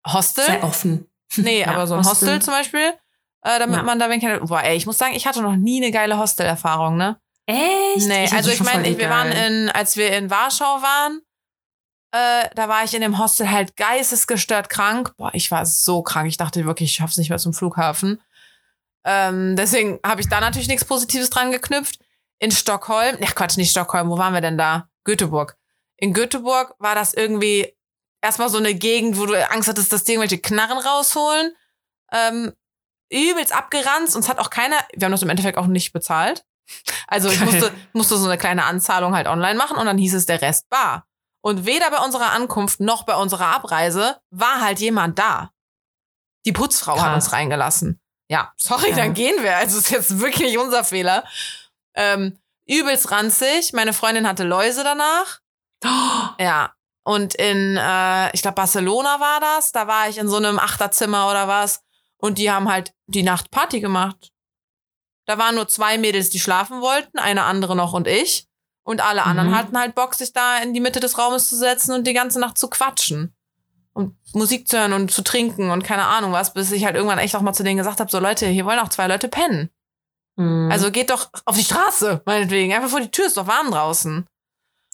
Hostel. Sei offen. Nee, Ja, aber so ein Hostel, Hostel. zum Beispiel, äh, damit Ja. man da wen kennt. Boah, ey, ich muss sagen, ich hatte noch nie eine geile Hostel-Erfahrung, ne? Echt? Nee, hatte also ich meine, ich- wir waren in, als wir in Warschau waren, äh, da war ich in dem Hostel halt geistesgestört krank. Boah, ich war so krank. Ich dachte wirklich, ich schaff's nicht mehr zum Flughafen. Ähm, deswegen habe ich da natürlich nichts Positives dran geknüpft. In Stockholm, ach Quatsch, nicht Stockholm, wo waren wir denn da? Göteborg. In Göteborg war das irgendwie erstmal so eine Gegend, wo du Angst hattest, dass die irgendwelche Knarren rausholen. Ähm, übelst abgeranzt und es hat auch keiner, wir haben das im Endeffekt auch nicht bezahlt. Also ich musste, musste so eine kleine Anzahlung halt online machen und dann hieß es der Rest bar. Und weder bei unserer Ankunft noch bei unserer Abreise war halt jemand da. Die Putzfrau hat Krass. uns reingelassen. Ja, sorry, Ja. dann gehen wir. Also ist jetzt wirklich nicht unser Fehler. Ähm, übelst ranzig. Meine Freundin hatte Läuse danach. Ja. und in, äh, ich glaube, Barcelona war das. Da war ich in so einem Achterzimmer oder was. Und die haben halt die Nacht Party gemacht. Da waren nur zwei Mädels, die schlafen wollten, eine andere noch und ich. Und alle anderen Mhm. hatten halt Bock, sich da in die Mitte des Raumes zu setzen und die ganze Nacht zu quatschen. Und Musik zu hören und zu trinken und keine Ahnung was, bis ich halt irgendwann echt auch mal zu denen gesagt habe, so Leute, hier wollen auch zwei Leute pennen. Mhm. Also geht doch auf die Straße, meinetwegen. Einfach vor die Tür, ist doch warm draußen.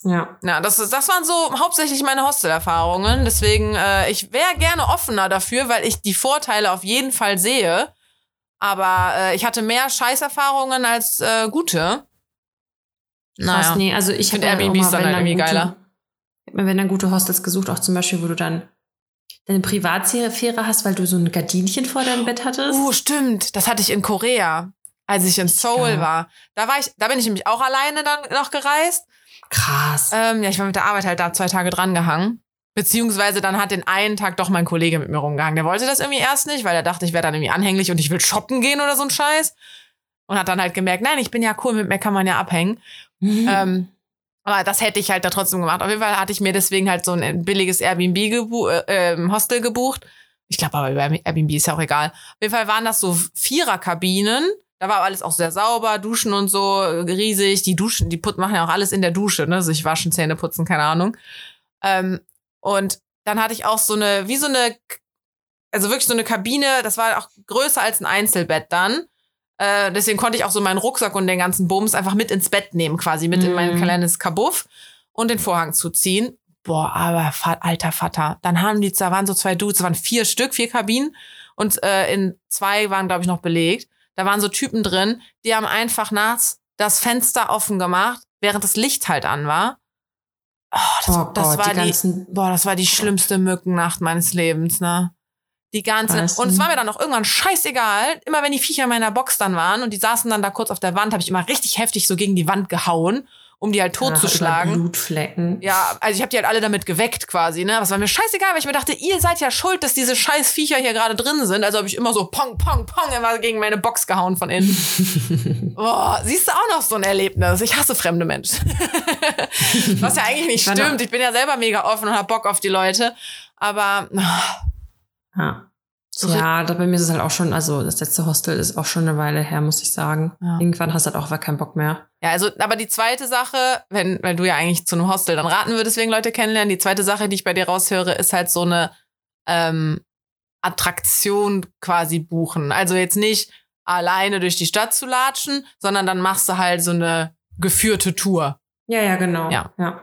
ja. Ja, das, das waren so hauptsächlich meine Hostel-Erfahrungen. Deswegen, äh, ich wäre gerne offener dafür, weil ich die Vorteile auf jeden Fall sehe. Aber äh, ich hatte mehr Scheißerfahrungen als äh, gute. Krass, Naja. nee, also ich finde habe Airbnbs dann halt irgendwie geiler. Ich mir wenn dann gute Hostels gesucht, auch zum Beispiel, wo du dann deine Privatsphäre hast, weil du so ein Gardinchen vor deinem Bett hattest. Oh, stimmt. Das hatte ich in Korea, als ich in Seoul Ja. war. Da war ich, da bin ich nämlich auch alleine dann noch gereist. Krass. Ähm, ja, ich war mit der Arbeit halt da zwei Tage dran gehangen. Beziehungsweise dann hat den einen Tag doch mein Kollege mit mir rumgehangen. Der wollte das irgendwie erst nicht, weil er dachte, ich wäre dann irgendwie anhänglich und ich will shoppen gehen oder so ein Scheiß. Und hat dann halt gemerkt, nein, ich bin ja cool, mit mir kann man ja abhängen. Mhm. Ähm, aber das hätte ich halt da trotzdem gemacht. Auf jeden Fall hatte ich mir deswegen halt so ein billiges Airbnb gebu äh, ähm, Hostel gebucht. Ich glaube aber über Airbnb ist ja auch egal. Auf jeden Fall waren das so Viererkabinen. Da war alles auch sehr sauber, Duschen und so, äh, riesig. Die Duschen, die put machen ja auch alles in der Dusche, ne? Sich waschen, Zähne putzen, keine Ahnung. Ähm, und dann hatte ich auch so eine, wie so eine, also wirklich so eine Kabine, das war auch größer als ein Einzelbett dann. Äh, deswegen konnte ich auch so meinen Rucksack und den ganzen Bums einfach mit ins Bett nehmen, quasi mit in mein Mhm. kleines Kabuff und den Vorhang zuziehen. Boah, aber alter Vater. Dann haben die, da waren so zwei Dudes, da waren vier Stück, vier Kabinen und äh, in zwei waren, glaube ich, noch belegt. Da waren so Typen drin, die haben einfach nachts das Fenster offen gemacht, während das Licht halt an war. Oh, das, oh das war die die, boah, das war die schlimmste Mückennacht meines Lebens, ne? Die ganze Weißt und du? es war mir dann auch irgendwann scheißegal. Immer wenn die Viecher in meiner Box dann waren und die saßen dann da kurz auf der Wand, habe ich immer richtig heftig so gegen die Wand gehauen, um die halt totzuschlagen. über Blutflecken. Ja, also ich habe die halt alle damit geweckt quasi, ne? Es war mir scheißegal, weil ich mir dachte, ihr seid ja schuld, dass diese scheiß Viecher hier gerade drin sind. Also habe ich immer so pong, pong, pong immer gegen meine Box gehauen von innen. Boah, siehst du auch noch so ein Erlebnis. Ich hasse fremde Menschen. Was ja eigentlich nicht stimmt. Ich bin ja selber mega offen und hab Bock auf die Leute. Aber Ja. So ja, da bei mir ist es halt auch schon, also das letzte Hostel ist auch schon eine Weile her, muss ich sagen. Ja. Irgendwann hast du halt auch aber keinen Bock mehr. Ja, also, aber die zweite Sache, wenn, weil du ja eigentlich zu einem Hostel dann raten würdest, wegen Leute kennenlernen, die zweite Sache, die ich bei dir raushöre, ist halt so eine ähm, Attraktion quasi buchen. Also jetzt nicht alleine durch die Stadt zu latschen, sondern dann machst du halt so eine geführte Tour. Ja, ja, genau. Ja. Ja.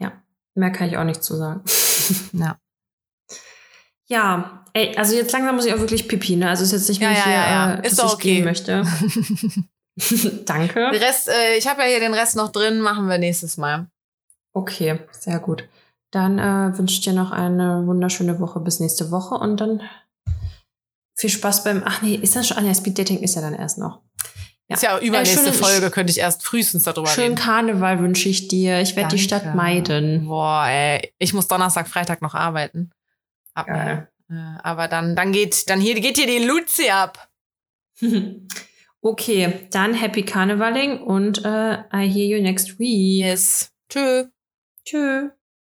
Ja. Mehr kann ich auch nicht zu sagen. Ja. Ja, ey, also jetzt langsam muss ich auch wirklich pipi, ne? Also ist jetzt nicht, wenn Ja, ich ja, hier, ja, ja. Äh, Ist dass ich gehen okay. möchte. Danke. Den Rest, äh, ich habe ja hier den Rest noch drin, machen wir nächstes Mal. Okay, sehr gut. Dann äh, wünsche ich dir noch eine wunderschöne Woche bis nächste Woche und dann viel Spaß beim. Ach nee, ist das schon? Ah, nee, Speed Dating ist ja dann erst noch. Ja. Ist ja übernächste schönen- Folge, könnte ich erst frühestens darüber Schönen reden. Karneval wünsche ich dir. Ich werde die. Stadt meiden. Boah, ey, ich muss Donnerstag, Freitag noch arbeiten. Ab, äh, aber dann, dann geht, dann hier, geht hier die Luzi ab. okay, dann Happy Karnevaling und äh, I hear you next week. Yes. Tschö. Tschö.